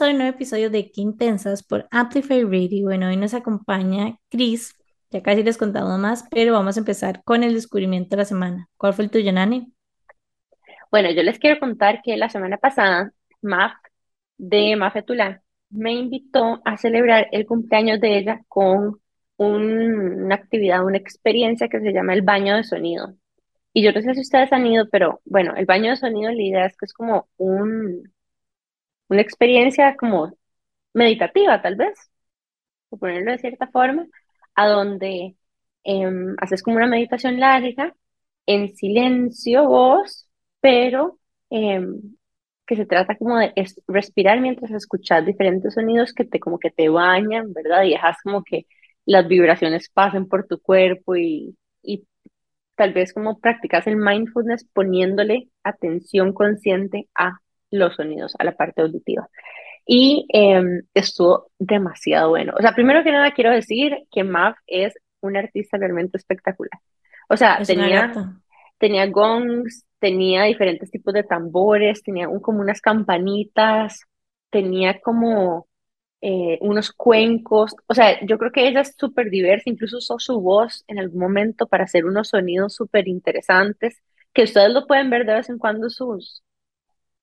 Bienvenidos a un nuevo episodio de Qué Intensas por Amplify Radio. Bueno, hoy nos acompaña Chris. Ya casi les contamos más, pero vamos a empezar con el descubrimiento de la semana. ¿Cuál fue el tuyo, Nani? Bueno, yo les quiero contar que la semana pasada, Maf de Mafetula me invitó a celebrar el cumpleaños de ella con un- una actividad, una experiencia que se llama el baño de sonido. Y yo no sé si ustedes han ido, pero bueno, el baño de sonido, la idea es que es como un, una experiencia como meditativa, tal vez, por ponerlo de cierta forma, a donde em, haces como una meditación larga, en silencio vos, pero em, que se trata como de es- respirar mientras escuchas diferentes sonidos que te como que te bañan, ¿verdad? Y dejas como que las vibraciones pasen por tu cuerpo y, y tal vez como practicas el mindfulness poniéndole atención consciente a los sonidos, a la parte auditiva. Y em, estuvo demasiado bueno. O sea, primero que nada quiero decir que Mav es una artista realmente espectacular. O sea, Es tenía, tenía gongs, tenía diferentes tipos de tambores, tenía un- como unas campanitas, tenía como eh, unos cuencos. O sea, yo creo que ella es súper diversa, incluso usó su voz en algún momento para hacer unos sonidos súper interesantes, que ustedes lo pueden ver de vez en cuando sus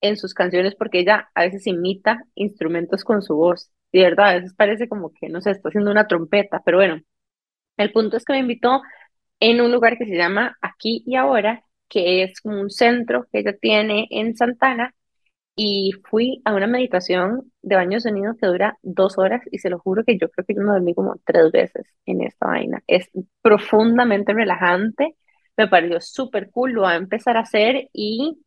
en sus canciones porque ella a veces imita instrumentos con su voz. De verdad, a veces parece como que, no sé, está haciendo una trompeta, pero bueno, el punto es que me invitó en un lugar que se llama Aquí y Ahora, que es como un centro que ella tiene en Santana, y fui a una meditación de baño de sonido que dura dos horas, y se lo juro que yo creo que me dormí como tres veces en esta vaina. Es profundamente relajante, me pareció súper cool, lo a empezar a hacer y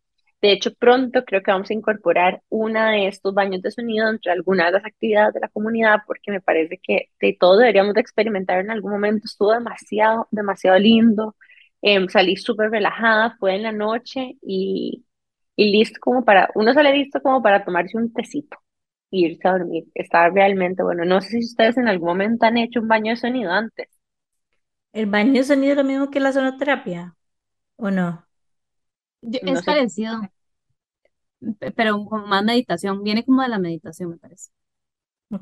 de hecho pronto creo que vamos a incorporar una de estos baños de sonido entre algunas de las actividades de la comunidad porque me parece que de todo deberíamos de experimentar en algún momento. Estuvo demasiado, demasiado lindo. Em, salí súper relajada, fue en la noche y, y listo como para, uno sale listo como para tomarse un tecito e irse a dormir. Estaba realmente bueno. No sé si ustedes en algún momento han hecho un baño de sonido antes. ¿El baño de sonido es lo mismo que la sonoterapia? ¿O no? Yo- No es sé, parecido, pe- pero con más meditación. Viene como de la meditación, me parece.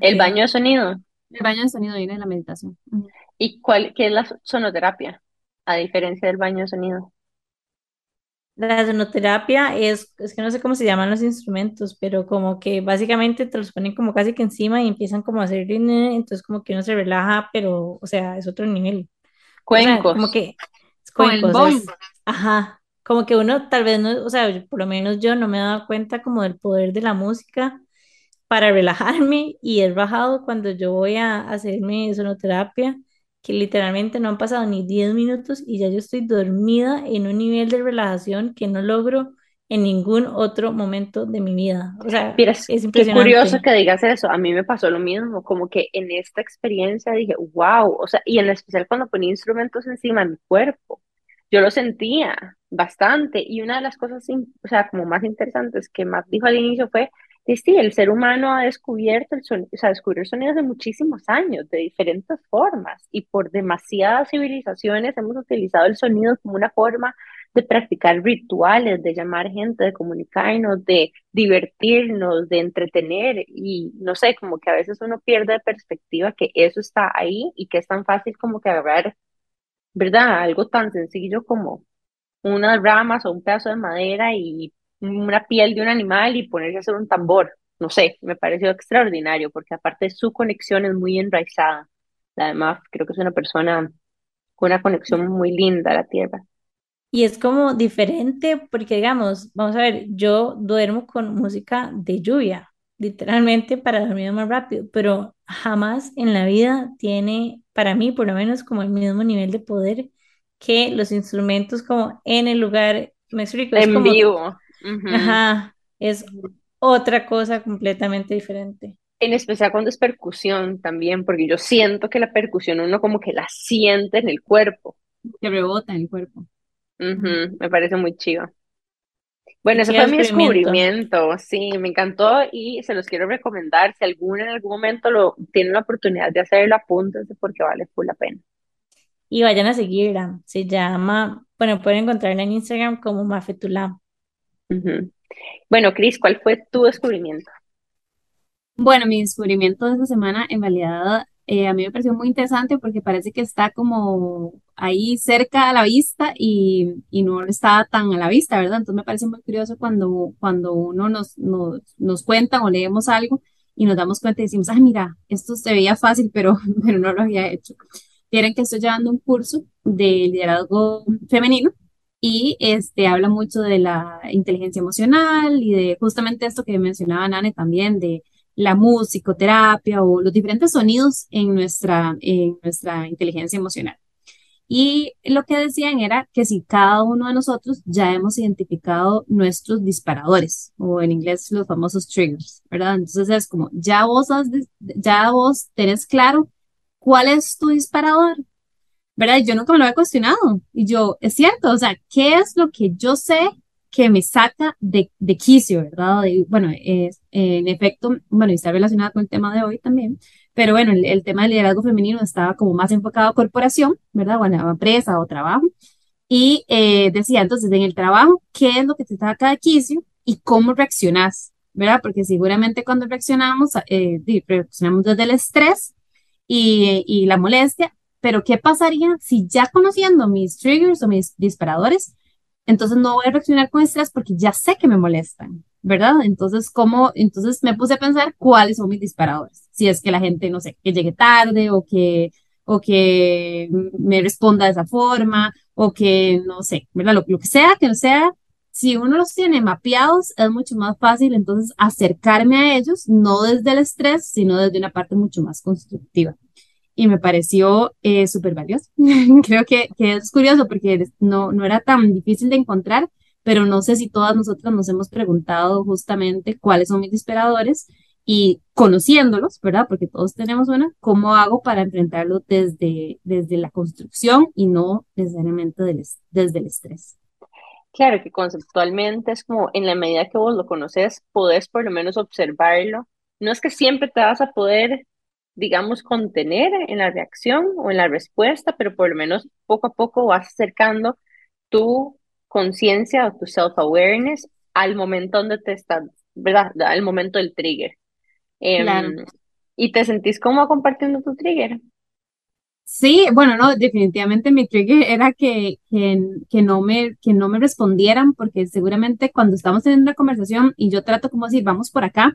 El baño de sonido. El baño de sonido viene de la meditación. ¿Y cuál, qué es la so- sonoterapia? A diferencia del baño de sonido. La sonoterapia es, es que no sé cómo se llaman los instrumentos, pero como que básicamente te los ponen como casi que encima y empiezan como a hacer, entonces como que uno se relaja, pero, o sea, es otro nivel. O sea, como Cuencos. que es Con el cuencos, es, ajá, como que uno tal vez no, o sea, por lo menos yo no me he dado cuenta como del poder de la música para relajarme y he bajado cuando yo voy a hacerme sonoterapia, que literalmente no han pasado ni 10 minutos y ya yo estoy dormida en un nivel de relajación que no logro en ningún otro momento de mi vida. O sea, Vieras, es qué curioso que digas eso. A mí me pasó lo mismo, como que en esta experiencia dije, wow, o sea, y en especial cuando ponía instrumentos encima de mi cuerpo, yo lo sentía bastante. Y una de las cosas, o sea, como más interesantes que Matt dijo al inicio fue, que sí, el ser humano ha descubierto el sonido, o sea, descubrió el sonido muchísimos años, de diferentes formas, y por demasiadas civilizaciones hemos utilizado el sonido como una forma de practicar rituales, de llamar gente, de comunicarnos, de divertirnos, de entretener y no sé, como que a veces uno pierde de perspectiva que eso está ahí y que es tan fácil como que agarrar, ¿verdad? Algo tan sencillo como unas ramas o un pedazo de madera y una piel de un animal y ponerse a hacer un tambor. No sé, me pareció extraordinario porque aparte su conexión es muy enraizada. Además, creo que es una persona con una conexión muy linda a la tierra. Y es como diferente porque, digamos, vamos a ver, yo duermo con música de lluvia, literalmente para dormir más rápido, pero jamás en la vida tiene, para mí por lo menos, como el mismo nivel de poder que los instrumentos como en el lugar, me explico, es En como, vivo. Ajá, es otra cosa completamente diferente. En especial cuando es percusión también, porque yo siento que la percusión uno como que la siente en el cuerpo. Que rebota en el cuerpo. Me parece muy chido. Bueno, ¿Y ese fue mi descubrimiento? sí, me encantó y se los quiero recomendar. Si alguno en algún momento lo tienen la oportunidad de hacerlo, apúntense porque vale full la pena. Y vayan a seguirla, se llama, bueno, pueden encontrarla en Instagram como Mafetula. Bueno, Cris, ¿cuál fue tu descubrimiento? Bueno, mi descubrimiento de esta semana en realidad eh, a mí me pareció muy interesante porque parece que está como ahí cerca a la vista y, y no está tan a la vista, ¿verdad? Entonces me parece muy curioso cuando, cuando uno nos, nos, nos cuenta o leemos algo y nos damos cuenta y decimos, ay, mira, esto se veía fácil, pero, pero no lo había hecho. Quieren que estoy llevando un curso de liderazgo femenino y este habla mucho de la inteligencia emocional y de justamente esto que mencionaba Nane también, de la musicoterapia o los diferentes sonidos en nuestra, en nuestra inteligencia emocional. Y lo que decían era que si cada uno de nosotros ya hemos identificado nuestros disparadores, o en inglés los famosos triggers, ¿verdad? Entonces es como, ya vos, has, ya vos tenés claro cuál es tu disparador, ¿verdad? Yo nunca me lo he cuestionado. Y yo, es cierto, o sea, ¿qué es lo que yo sé que me saca de, de quicio, ¿verdad? Y, bueno, es, en efecto, bueno, y está relacionada con el tema de hoy también, pero bueno, el, tema del liderazgo femenino estaba como más enfocado a corporación, ¿verdad? Bueno, a empresa o trabajo. Y eh, decía, entonces, en el trabajo, ¿qué es lo que te saca de quicio y cómo reaccionas? ¿Verdad? Porque seguramente cuando reaccionamos, eh, reaccionamos desde el estrés y, y la molestia, pero ¿qué pasaría si ya conociendo mis triggers o mis disparadores, entonces no voy a reaccionar con estrés porque ya sé que me molestan, ¿verdad? Entonces, ¿cómo? Entonces me puse a pensar cuáles son mis disparadores. Si es que la gente, no sé, que llegue tarde o que, o que me responda de esa forma o que, no sé, ¿verdad? Lo, lo que sea, que no sea, si uno los tiene mapeados, es mucho más fácil entonces acercarme a ellos, no desde el estrés, sino desde una parte mucho más constructiva y me pareció eh, súper valioso. Creo que, es curioso porque no, no era tan difícil de encontrar, pero no sé si todas nosotras nos hemos preguntado justamente cuáles son mis disparadores y conociéndolos, ¿verdad? Porque todos tenemos una, ¿cómo hago para enfrentarlo desde, desde la construcción y no necesariamente del, desde el estrés? Claro que conceptualmente es como en la medida que vos lo conoces, podés por lo menos observarlo. No es que siempre te vas a poder digamos, contener en la reacción o en la respuesta, pero por lo menos poco a poco vas acercando tu conciencia o tu self-awareness al momento donde te estás, ¿verdad? Al momento del trigger. Em, y te sentís como compartiendo tu trigger. Sí, bueno, no, definitivamente mi trigger era que, que, que, no me, que no me respondieran, porque seguramente cuando estamos en una conversación y yo trato como decir, vamos por acá,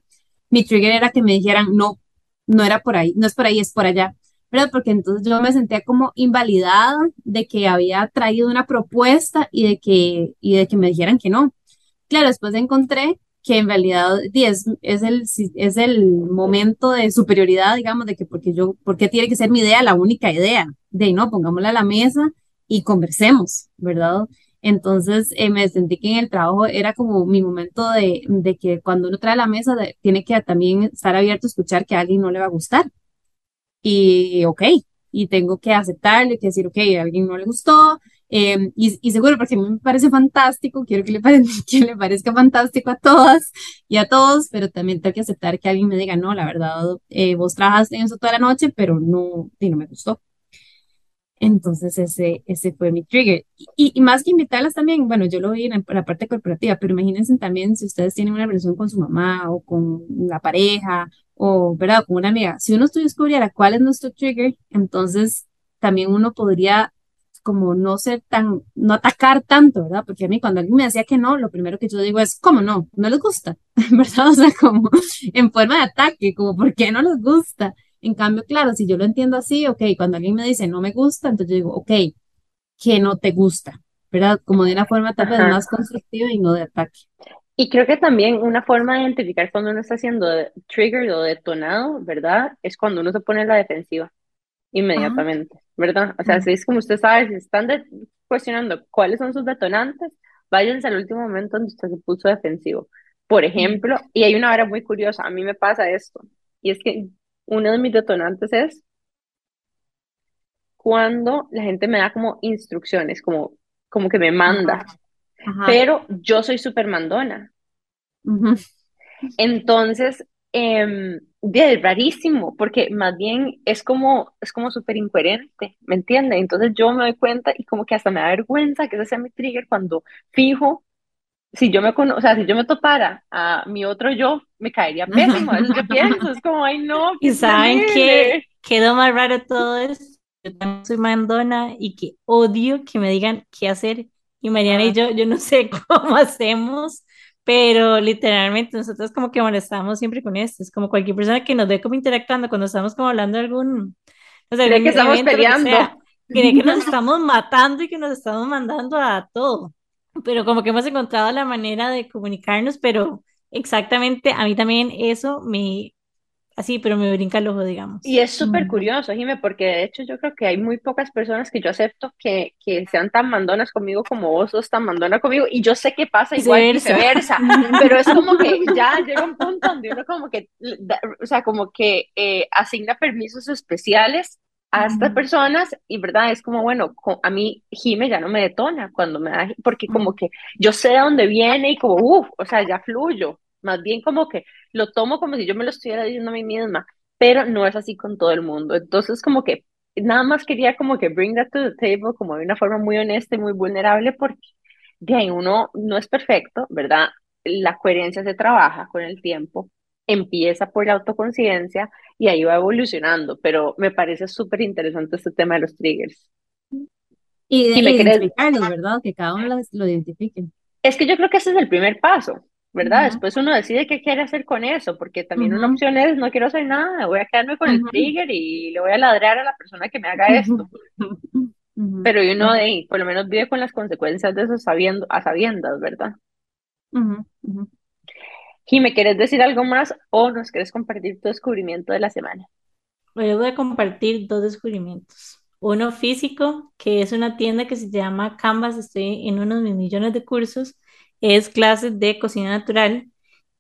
mi trigger era que me dijeran, no, no era por ahí, no es por ahí, es por allá. pero Porque entonces yo me sentía como invalidada de que había traído una propuesta y de que, y de que me dijeran que no. Claro, después encontré que en realidad es, es, el, es el momento de superioridad, digamos, de que porque yo, porque tiene que ser mi idea la única idea, de no, pongámosla a la mesa y conversemos, ¿verdad? Entonces eh, me sentí que en el trabajo era como mi momento de, de que cuando uno trae la mesa tiene que también estar abierto a escuchar que a alguien no le va a gustar. Y ok, y tengo que aceptarle, que decir, ok, a alguien no le gustó. Em, y, y, seguro, porque a mí me parece fantástico, quiero que le, que le parezca fantástico a todas y a todos, pero también tengo que aceptar que alguien me diga, no, la verdad, eh, vos trabajaste en eso toda la noche, pero no, y no me gustó. Entonces ese, ese fue mi trigger. Y, y, más que invitarlas también, bueno, yo lo vi en la parte corporativa, pero imagínense también si ustedes tienen una relación con su mamá o con la pareja o, ¿verdad?, con una amiga. Si uno descubriera cuál es nuestro trigger, entonces también uno podría como no ser tan, no atacar tanto, ¿verdad? Porque a mí cuando alguien me decía que no, lo primero que yo digo es, ¿cómo no? No les gusta, ¿verdad? O sea, como en forma de ataque, como, ¿por qué no les gusta? En cambio, claro, si yo lo entiendo así, ok, cuando alguien me dice no me gusta, entonces yo digo, ok, ¿qué no te gusta? ¿Verdad? Como de una forma tal vez más constructiva y no de ataque. Y creo que también una forma de identificar cuando uno está siendo triggered o detonado, ¿verdad? Es cuando uno se pone en la defensiva inmediatamente, ¿verdad? O sea, si es como usted sabe, si están cuestionando cuáles son sus detonantes, váyanse al último momento donde usted se puso defensivo. Por ejemplo, y hay una hora muy curiosa, a mí me pasa esto, y es que uno de mis detonantes es cuando la gente me da como instrucciones, como, como que me manda, pero yo soy súper mandona. Entonces, eh, es rarísimo, porque más bien es como, es como súper incoherente, ¿me entiende? Entonces yo me doy cuenta y como que hasta me da vergüenza que ese sea mi trigger cuando fijo si yo me cono- o sea, si yo me topara a mi otro yo, me caería pésimo. Eso yo pienso, es como, ay, no, Y qué saben que terrible. quedó más raro todo esto. Yo también soy mandona y que odio que me digan qué hacer. Y Mariana y yo, yo no sé cómo hacemos, pero literalmente nosotros como que molestamos siempre con esto. Es como cualquier persona que nos ve como interactuando cuando estamos como hablando de algún, no sé, Cree que algún estamos evento, lo que peleando. sea. Cree que nos estamos matando y que nos estamos mandando a todo. Pero como que hemos encontrado la manera de comunicarnos, pero exactamente a mí también eso me, así, pero me brinca el ojo, Y digamos. es súper ujú, curioso, Jime, porque de hecho yo creo que hay muy pocas personas que yo acepto que, que sean tan mandonas conmigo como vos sos tan mandona conmigo. Y yo sé que pasa igual Viceversa. viceversa, pero es como que ya llega un punto donde uno como que, o sea, como que eh, asigna permisos especiales a estas personas y verdad, es como, bueno, a mí Jime ya no me detona cuando me da, porque como que yo sé de dónde viene y como, uff, o sea, ya fluyo. Más bien como que lo tomo como si yo me lo estuviera diciendo a mí misma pero no es así con todo el mundo. Entonces, como que nada más quería como que bring that to the table como de una forma muy honesta y muy vulnerable, porque de ahí uno no es perfecto, ¿verdad? La coherencia se trabaja con el tiempo, empieza por la autoconciencia y ahí va evolucionando, pero me parece súper interesante este tema de los triggers. Y de querés, identificarlos, ¿verdad? Que cada uno lo identifique. Es que yo creo que ese es el primer paso, ¿verdad? Ujú, Después uno decide qué quiere hacer con eso, porque también una ujú, opción es no quiero hacer nada, voy a quedarme con el ujú, trigger y le voy a ladrar a la persona que me haga esto. Pero uno de por lo menos vive con las consecuencias de eso sabiendo, a sabiendas, ¿verdad? Ujú, ujú. Y me quieres decir algo más o nos quieres compartir tu descubrimiento de la semana? Hoy les voy a compartir dos descubrimientos. Uno físico, que es una tienda que se llama Canvas, estoy en uno de mis millones de cursos, es clases de cocina natural.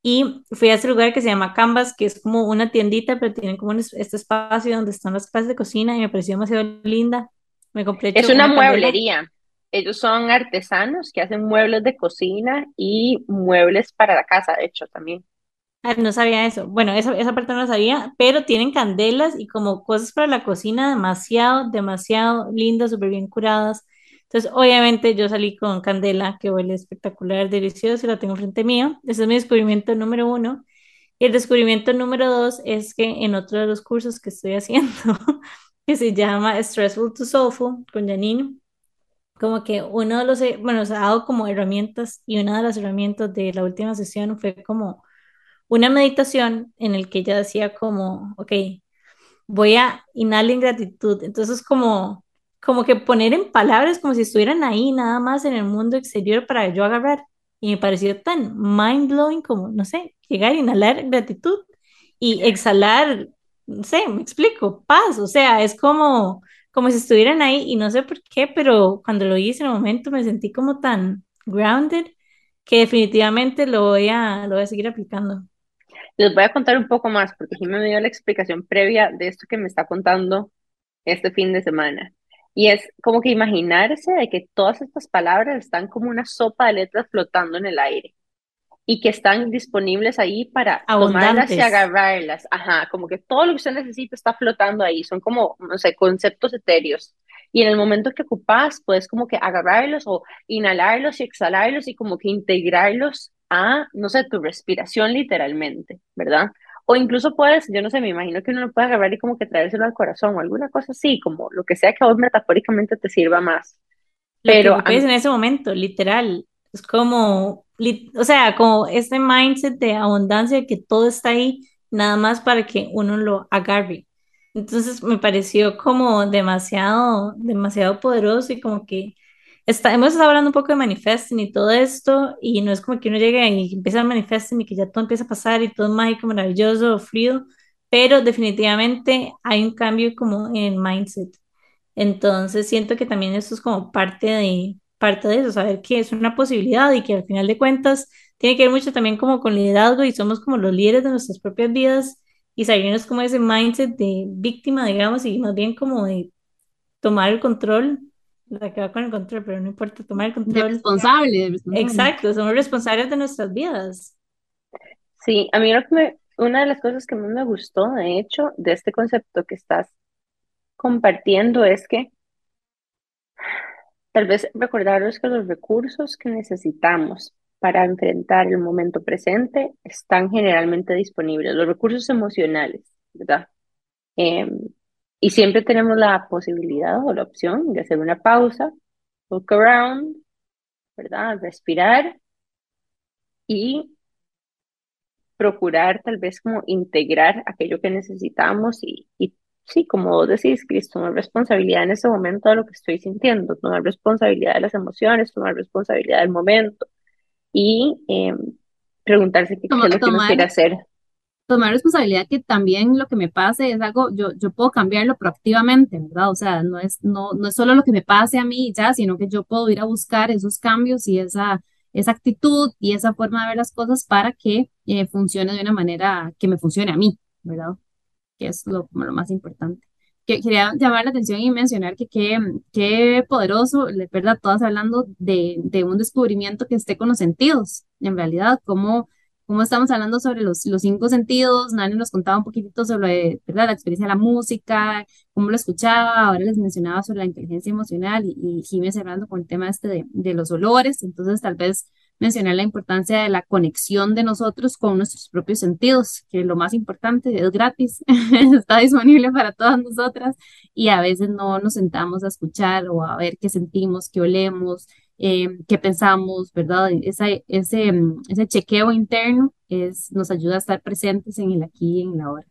Y fui a ese lugar que se llama Canvas, que es como una tiendita, pero tienen como este espacio donde están las clases de cocina y me pareció demasiado linda. Me compré Es una una mueblería. Ellos son artesanos que hacen muebles de cocina y muebles para la casa, de hecho, también. Ah, no sabía eso. Bueno, esa, esa parte no la sabía, pero tienen candelas y como cosas para la cocina demasiado, demasiado lindas, súper bien curadas. Entonces, obviamente yo salí con candela, que huele espectacular, delicioso, y la tengo frente mío. Ese es mi descubrimiento número uno. Y el descubrimiento número dos es que en otro de los cursos que estoy haciendo, que se llama Stressful to Soulful, con Janine, como que uno de los, eh, bueno, se ha dado como herramientas y una de las herramientas de la última sesión fue como una meditación en el que ella decía como, ok, voy a inhalar en gratitud. Entonces como, como que poner en palabras como si estuvieran ahí nada más en el mundo exterior para yo agarrar. Y me pareció tan mind blowing como, no sé, llegar a inhalar gratitud y exhalar, no sé, me explico, paz. O sea, es como, como si estuvieran ahí y no sé por qué, pero cuando lo hice en el momento me sentí como tan grounded que definitivamente lo voy a, lo voy a seguir aplicando. Les voy a contar un poco más, porque Jimmy me dio la explicación previa de esto que me está contando este fin de semana. Y es como que imaginarse de que todas estas palabras están como una sopa de letras flotando en el aire y que están disponibles ahí para tomarlas y Abundantes. agarrarlas. Ajá, como que todo lo que usted necesita está flotando ahí, son como, no sé, conceptos etéreos. Y en el momento que ocupas, puedes como que agarrarlos o inhalarlos y exhalarlos y como que integrarlos a, no sé, tu respiración literalmente, ¿verdad? O incluso puedes, yo no sé, me imagino que uno lo puede agarrar y como que traérselo al corazón o alguna cosa así, como lo que sea que a vos metafóricamente te sirva más. Lo que Pero ocupes en ese momento, literal. Es como, o sea, como este mindset de abundancia que todo está ahí, nada más para que uno lo agarre. Entonces me pareció como demasiado, demasiado poderoso y como que está, hemos estado hablando un poco de manifesting y todo esto, y no es como que uno llegue y empieza a manifesting y que ya todo empieza a pasar y todo es mágico, maravilloso, fluido, pero definitivamente hay un cambio como en mindset. Entonces siento que también eso es como parte de, parte de eso, saber que es una posibilidad y que al final de cuentas tiene que ver mucho también como con liderazgo y somos como los líderes de nuestras propias vidas y salirnos como de ese mindset de víctima, digamos, y más bien como de tomar el control, la que va con el control, pero no importa, tomar el De control. responsable, de responsable. Exacto, somos responsables de nuestras vidas. sí, a mí lo que me, una de las cosas que más me gustó, de hecho, de este concepto que estás compartiendo es que tal vez recordaros que los recursos que necesitamos para enfrentar el momento presente están generalmente disponibles, los recursos emocionales, ¿verdad? Em, y siempre tenemos la posibilidad o la opción de hacer una pausa, look around, ¿verdad? Respirar y procurar tal vez como integrar aquello que necesitamos y, y sí, como vos decís, Cristo, tomar responsabilidad en ese momento de lo que estoy sintiendo, tomar responsabilidad de las emociones, tomar responsabilidad del momento y em, preguntarse qué, qué es lo que uno quiere hacer. Tomar responsabilidad que también lo que me pase es algo, yo, yo puedo cambiarlo proactivamente, ¿verdad? O sea, no es, no, no es solo lo que me pase a mí ya, sino que yo puedo ir a buscar esos cambios y esa, esa actitud y esa forma de ver las cosas para que eh, funcione de una manera que me funcione a mí, ¿verdad? Que es lo, lo más importante que quería llamar la atención y mencionar que qué, poderoso, ¿verdad? Todas hablando de, de, un descubrimiento que esté con los sentidos, en realidad, cómo, cómo estamos hablando sobre los, los cinco sentidos, Nani nos contaba un poquitito sobre, ¿verdad? La experiencia de la música, cómo lo escuchaba, ahora les mencionaba sobre la inteligencia emocional y, y Jiménez cerrando con el tema este de, de los olores, entonces tal vez mencionar la importancia de la conexión de nosotros con nuestros propios sentidos, que lo más importante es gratis, está disponible para todas nosotras y a veces no nos sentamos a escuchar o a ver qué sentimos, qué olemos, eh, qué pensamos, ¿verdad? Esa, ese, ese chequeo interno es, nos ayuda a estar presentes en el aquí y en la hora.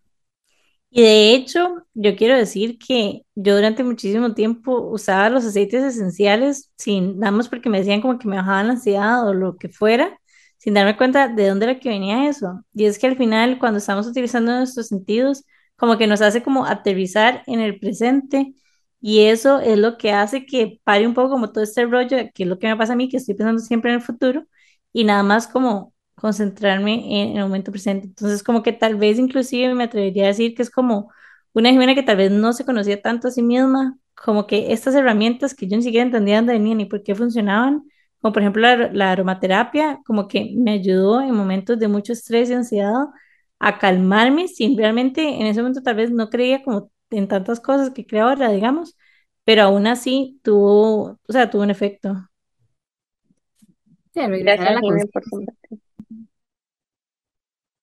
Y de hecho, yo quiero decir que yo durante muchísimo tiempo usaba los aceites esenciales sin, nada porque me decían como que me bajaban la ansiedad o lo que fuera, sin darme cuenta de dónde era que venía eso. Y es que al final, cuando estamos utilizando nuestros sentidos, como que nos hace como aterrizar en el presente y eso es lo que hace que pare un poco como todo este rollo, que es lo que me pasa a mí, que estoy pensando siempre en el futuro y nada más como concentrarme en el momento presente. Entonces, como que tal vez inclusive me atrevería a decir que es como una Jimena que tal vez no se conocía tanto a sí misma, como que estas herramientas que yo ni siquiera entendía dónde venían ni por qué funcionaban, como por ejemplo la, la aromaterapia, como que me ayudó en momentos de mucho estrés y ansiedad a calmarme sin realmente en ese momento tal vez no creía como en tantas cosas que creo ahora, digamos, pero aún así tuvo, o sea, tuvo un efecto. Sí, Gracias, a la por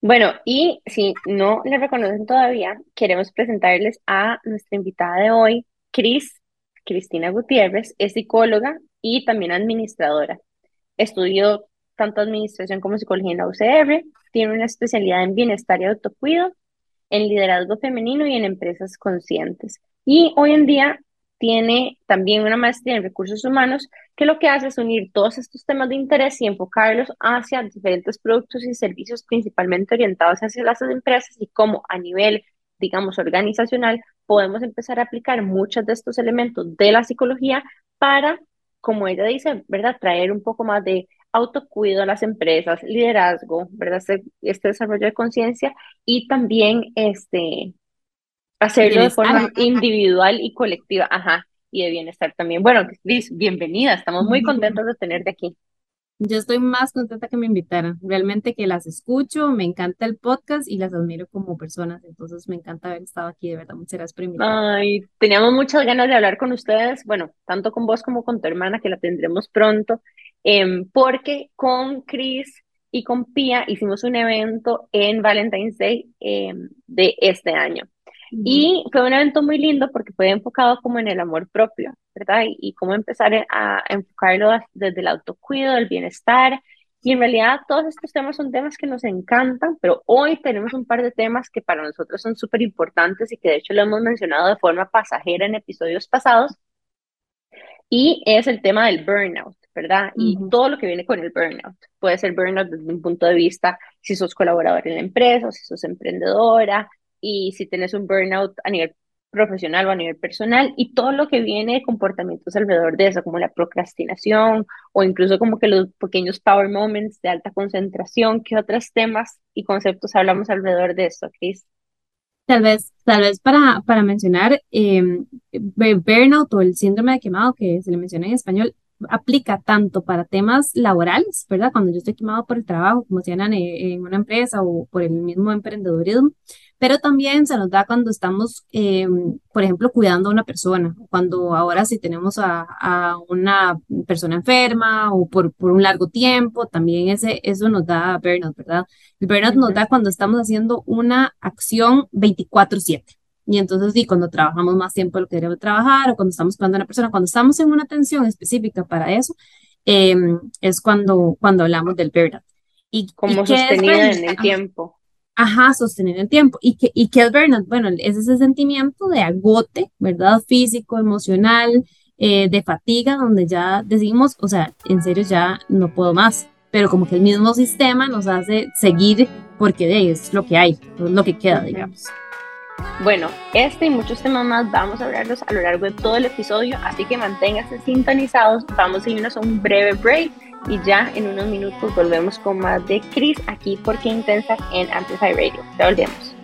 bueno, y si no le reconocen todavía, queremos presentarles a nuestra invitada de hoy, Cris, Cristina Gutiérrez, es psicóloga y también administradora. Estudió tanto administración como psicología en la UCR, tiene una especialidad en bienestar y autocuido, en liderazgo femenino y en empresas conscientes. Y hoy en día tiene también una maestría en recursos humanos que lo que hace es unir todos estos temas de interés y enfocarlos hacia diferentes productos y servicios principalmente orientados hacia las empresas y cómo a nivel, digamos, organizacional podemos empezar a aplicar muchos de estos elementos de la psicología para, como ella dice, ¿verdad?, traer un poco más de autocuido a las empresas, liderazgo, ¿verdad?, este, este desarrollo de conciencia y también este hacerlo de forma individual y colectiva, ajá, y de bienestar también. Bueno, Cris, bienvenida, estamos muy contentos de tenerte aquí. Yo estoy más contenta que me invitaran. Realmente que las escucho, me encanta el podcast y las admiro como personas. Entonces me encanta haber estado aquí, de verdad. Muchas gracias por invitarme. Ay, teníamos muchas ganas de hablar con ustedes, bueno, tanto con vos como con tu hermana, que la tendremos pronto, em, porque con Cris y con Pia hicimos un evento en Valentine's Day em, de este año. Y fue un evento muy lindo porque fue enfocado como en el amor propio, ¿verdad? Y, cómo empezar a enfocarlo desde el autocuido, el bienestar. Y en realidad todos estos temas son temas que nos encantan, pero hoy tenemos un par de temas que para nosotros son súper importantes y que de hecho lo hemos mencionado de forma pasajera en episodios pasados. Y es el tema del burnout, ¿verdad? Y todo lo que viene con el burnout. Puede ser burnout desde un punto de vista si sos colaborador en la empresa, o si sos emprendedora, y si tienes un burnout a nivel profesional o a nivel personal y todo lo que viene de comportamientos alrededor de eso, como la procrastinación o incluso como que los pequeños power moments de alta concentración, ¿qué otros temas y conceptos hablamos alrededor de eso, Chris? Tal vez, tal vez para, para mencionar, eh, burnout o el síndrome de quemado que se le menciona en español, aplica tanto para temas laborales, ¿verdad? Cuando yo estoy quemado por el trabajo, como si en, en una empresa o por el mismo emprendedorismo, pero también se nos da cuando estamos, eh, por ejemplo, cuidando a una persona, cuando ahora si tenemos a, a una persona enferma o por, por, un largo tiempo, también ese, eso nos da burnout, ¿verdad? El burnout nos da cuando estamos haciendo una acción 24/7. Y entonces, sí, cuando trabajamos más tiempo de lo que debemos trabajar o cuando estamos cuidando a una persona, cuando estamos en una atención específica para eso, eh, es cuando, cuando hablamos del burnout. Y, Como sostenida en el tiempo. Ajá, sostener el tiempo. ¿Y qué, y qué es burnout? Bueno, es ese sentimiento de agote, ¿verdad? Físico, emocional, eh, de fatiga, donde ya decimos, o sea, en serio ya no puedo más. Pero como que el mismo sistema nos hace seguir porque de es lo que hay, lo que queda, digamos. Bueno, este y muchos temas más vamos a hablarlos a lo largo de todo el episodio, así que manténganse sintonizados. Vamos a irnos a un breve break y ya en unos minutos volvemos con más de Chris aquí por Qué Intensa en Amplify Radio. Ya volvemos.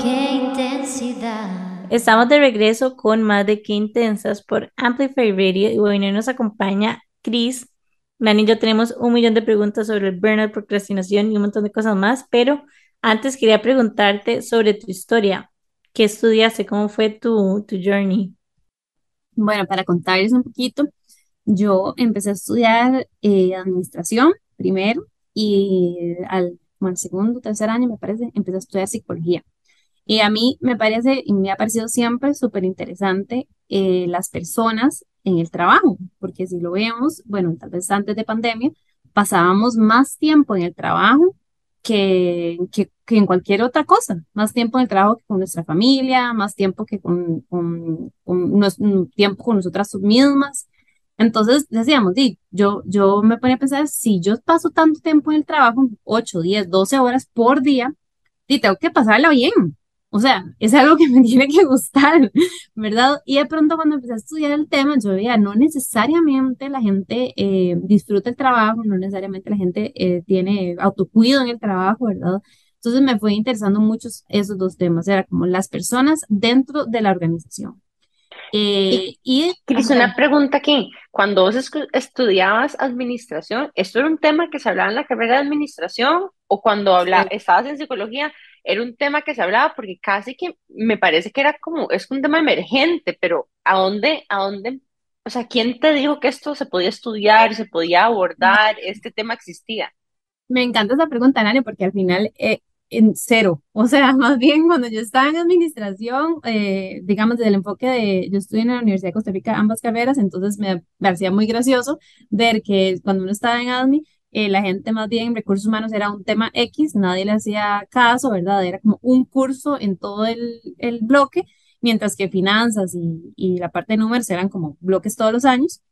Qué intensidad. Estamos de regreso con más de Qué Intensas por Amplify Radio y hoy nos acompaña Chris. Nani y yo tenemos un millón de preguntas sobre el burnout, procrastinación y un montón de cosas más, pero antes quería preguntarte sobre tu historia. ¿Qué estudiaste? ¿Cómo fue tu, tu journey? Bueno, para contarles un poquito, yo empecé a estudiar eh, administración primero y al, segundo, tercer año me parece, empecé a estudiar psicología. Y a mí me parece y me ha parecido siempre súper interesante eh, las personas en el trabajo, porque si lo vemos, bueno, tal vez antes de pandemia, pasábamos más tiempo en el trabajo que, que, en cualquier otra cosa, más tiempo en el trabajo que con nuestra familia, más tiempo que con, con, con tiempo con nosotras mismas. Entonces decíamos, di, yo, yo me ponía a pensar, si yo paso tanto tiempo en el trabajo, 8, 10, 12 horas por día, di, tengo que pasarla bien. O sea, es algo que me tiene que gustar, ¿verdad? Y de pronto cuando empecé a estudiar el tema, yo veía, no necesariamente la gente eh, disfruta el trabajo, no necesariamente la gente eh, tiene autocuido en el trabajo, ¿verdad? Entonces me fue interesando mucho esos dos temas, era como las personas dentro de la organización. Eh, y, Cris, una pregunta aquí. Cuando vos estudiabas administración, ¿esto era un tema que se hablaba en la carrera de administración o cuando hablaba, estabas en psicología? era un tema que se hablaba porque casi que me parece que era como, es un tema emergente, pero ¿a dónde, a dónde, o sea, quién te dijo que esto se podía estudiar, se podía abordar, este tema existía? Me encanta esa pregunta, Nani, porque al final, eh, en cero, o sea, más bien cuando yo estaba en administración, eh, digamos, desde el enfoque de, yo estudié en la Universidad de Costa Rica ambas carreras, entonces me, parecía muy gracioso ver que cuando uno estaba en admi, eh, la gente más bien en recursos humanos era un tema X, nadie le hacía caso, ¿verdad? Era como un curso en todo el, el bloque, mientras que finanzas y, y, la parte de números eran como bloques todos los años.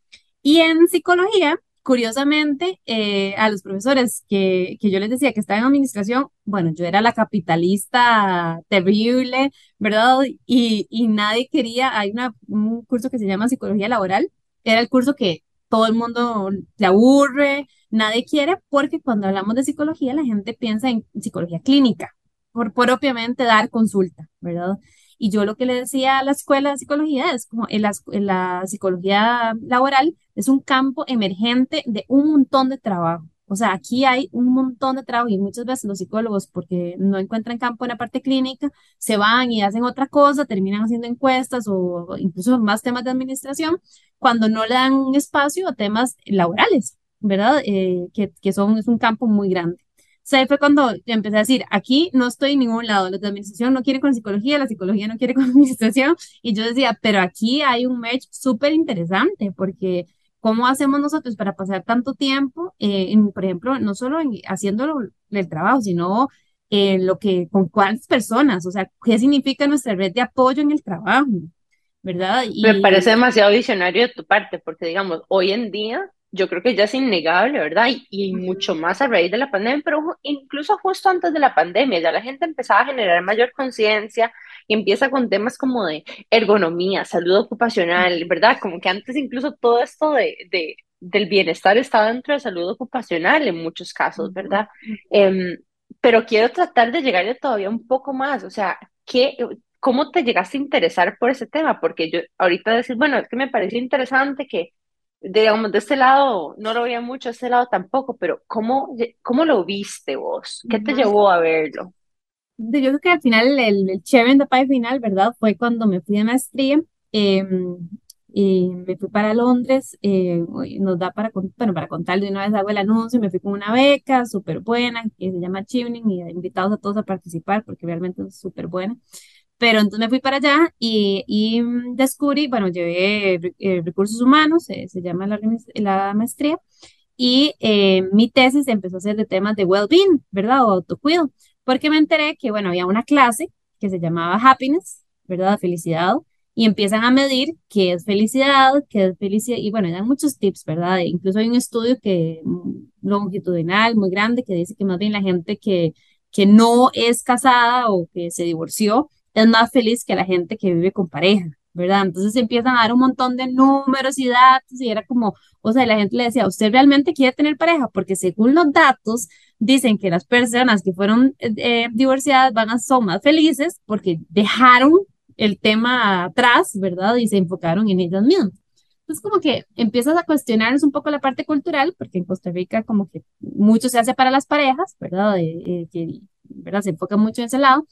Y en psicología, curiosamente, eh, a los profesores que, que yo les decía que estaba en administración, bueno, yo era la capitalista terrible, ¿verdad? Y, y nadie quería, hay una, un curso que se llama psicología laboral, era el curso que todo el mundo le aburre, nadie quiere, porque cuando hablamos de psicología, la gente piensa en psicología clínica, por propiamente dar consulta, ¿verdad? Y yo lo que le decía a la escuela de psicología es como en la, en la psicología laboral es un campo emergente de un montón de trabajo. O sea, aquí hay un montón de trabajo y muchas veces los psicólogos, porque no encuentran campo en la parte clínica, se van y hacen otra cosa, terminan haciendo encuestas o incluso más temas de administración, cuando no le dan espacio a temas laborales, ¿verdad? Eh, que, que son, es un campo muy grande. Sea, fue cuando empecé a decir, aquí no estoy en ningún lado, los de administración no quieren con psicología, la psicología no quiere con administración, y yo decía, pero aquí hay un match súper interesante, porque ¿Cómo hacemos nosotros para pasar tanto tiempo, eh, en, por ejemplo, no solo en, haciendo el trabajo, sino en lo que, con cuántas personas, o sea, qué significa nuestra red de apoyo en el trabajo, ¿verdad? Y, Me parece demasiado visionario de tu parte, porque digamos, hoy en día yo creo que ya es innegable, ¿verdad? Y, mucho más a raíz de la pandemia, pero incluso justo antes de la pandemia, ya la gente empezaba a generar mayor conciencia y empieza con temas como de ergonomía, salud ocupacional, ¿verdad? Como que antes incluso todo esto de, de del bienestar estaba dentro de salud ocupacional en muchos casos, ¿verdad? Em, pero quiero tratar de llegarle todavía un poco más, o sea, ¿qué, ¿cómo te llegaste a interesar por ese tema? Porque yo ahorita decir, bueno, es que me pareció interesante que digamos, de este lado no lo veía mucho, de este lado tampoco, pero ¿cómo, cómo lo viste vos? ¿Qué te llevó a verlo? yo creo que al final el, el cherry pie final, ¿verdad? Fue cuando me fui de maestría em, y me fui para Londres. eh, nos da para, bueno, para contar de una vez hago el anuncio. Me fui con una beca súper buena que se llama Chivning y invitados a todos a participar porque realmente es súper buena. Pero entonces me fui para allá y, y mm, descubrí, bueno, llevé eh, recursos humanos, eh, se llama la, la maestría, y eh, mi tesis empezó a ser de temas de well-being, ¿verdad? O autocuido, porque me enteré que, bueno, había una clase que se llamaba Happiness, ¿verdad? Felicidad, y empiezan a medir qué es felicidad, qué es felicidad, y bueno, dan muchos tips, ¿verdad? E incluso hay un estudio que mm, longitudinal muy grande que dice que más bien la gente que, que no es casada o que se divorció es más feliz que la gente que vive con pareja, ¿verdad? Entonces empiezan a dar un montón de números y datos y era como, o sea, la gente le decía, ¿usted realmente quiere tener pareja? Porque según los datos dicen que las personas que fueron eh, eh, divorciadas van a son más felices porque dejaron el tema atrás, ¿verdad? Y se enfocaron en ellas mismas. Entonces, como que empiezas a cuestionarnos un poco la parte cultural, porque en Costa Rica como que mucho se hace para las parejas, ¿verdad? Eh, eh, que, ¿verdad? Se enfoca mucho en ese lado.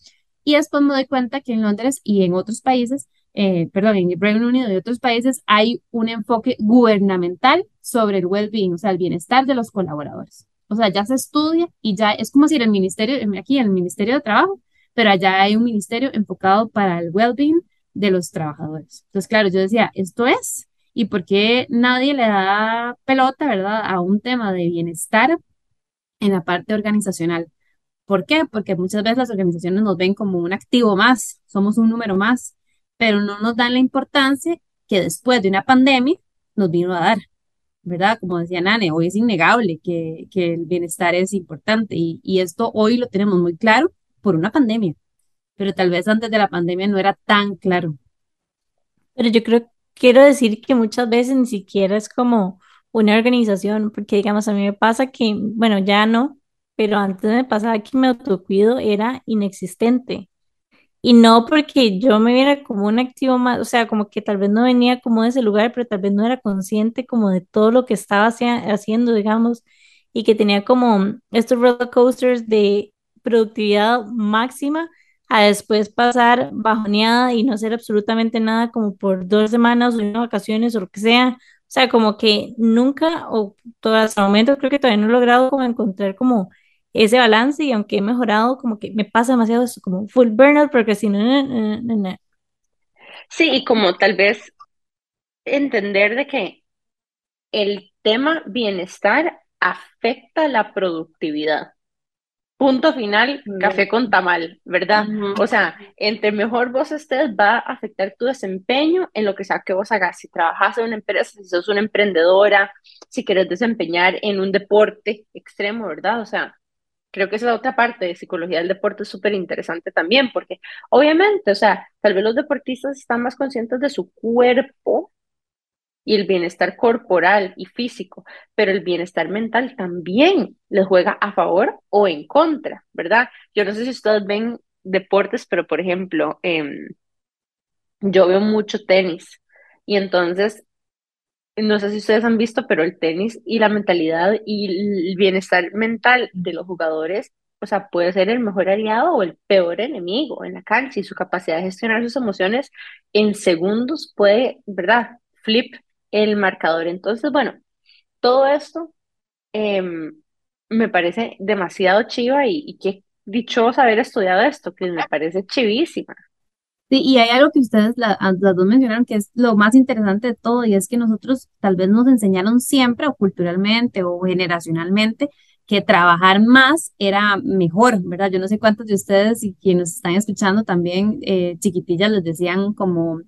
Y después me doy cuenta que en Londres y en otros países, eh, perdón, en el Reino Unido y otros países hay un enfoque gubernamental sobre el well-being, o sea, el bienestar de los colaboradores. O sea, ya se estudia y ya es como si el ministerio, aquí el Ministerio de Trabajo, pero allá hay un ministerio enfocado para el well-being de los trabajadores. Entonces, claro, yo decía, esto es, ¿y por qué nadie le da pelota, verdad, a un tema de bienestar en la parte organizacional? ¿Por qué? Porque muchas veces las organizaciones nos ven como un activo más, somos un número más, pero no nos dan la importancia que después de una pandemia nos vino a dar, ¿verdad? Como decía Nane, hoy es innegable que, que el bienestar es importante y, y esto hoy lo tenemos muy claro por una pandemia, pero tal vez antes de la pandemia no era tan claro. Pero yo creo, quiero decir que muchas veces ni siquiera es como una organización, porque digamos, a mí me pasa que, bueno, ya no, pero antes me pasaba que mi autocuido era inexistente. Y no porque yo me viera como un activo más, o sea, como que tal vez no venía como de ese lugar, pero tal vez no era consciente como de todo lo que estaba haciendo, digamos, y que tenía como estos roller coasters de productividad máxima a después pasar bajoneada y no hacer absolutamente nada como por dos semanas o una vacaciones o lo que sea. O sea, como que nunca o hasta el momento creo que todavía no he logrado como encontrar como ese balance y aunque he mejorado, como que me pasa demasiado eso, como full burnout, porque si no, no, no, no, no. Sí, y como tal vez entender de que el tema bienestar afecta la productividad. Punto final, café con tamal, ¿verdad? O sea, entre mejor vos estés, va a afectar tu desempeño en lo que sea que vos hagas. Si trabajas en una empresa, si sos una emprendedora, si quieres desempeñar en un deporte extremo, ¿verdad? O sea, creo que esa otra parte de psicología del deporte es súper interesante también, porque obviamente, o sea, tal vez los deportistas están más conscientes de su cuerpo y el bienestar corporal y físico, pero el bienestar mental también les juega a favor o en contra, ¿verdad? Yo no sé si ustedes ven deportes, pero por ejemplo, em, yo veo mucho tenis y entonces, no sé si ustedes han visto, pero el tenis y la mentalidad y el bienestar mental de los jugadores, o sea, puede ser el mejor aliado o el peor enemigo en la cancha y su capacidad de gestionar sus emociones en segundos puede, ¿verdad? Flip el marcador. Entonces, bueno, todo esto em, me parece demasiado chiva y, y qué dichoso haber estudiado esto, que me parece chivísima. Sí, y hay algo que ustedes las dos mencionaron que es lo más interesante de todo y es que nosotros tal vez nos enseñaron siempre o culturalmente o generacionalmente que trabajar más era mejor, ¿verdad? Yo no sé cuántos de ustedes y quienes están escuchando también eh, chiquitillas les decían como,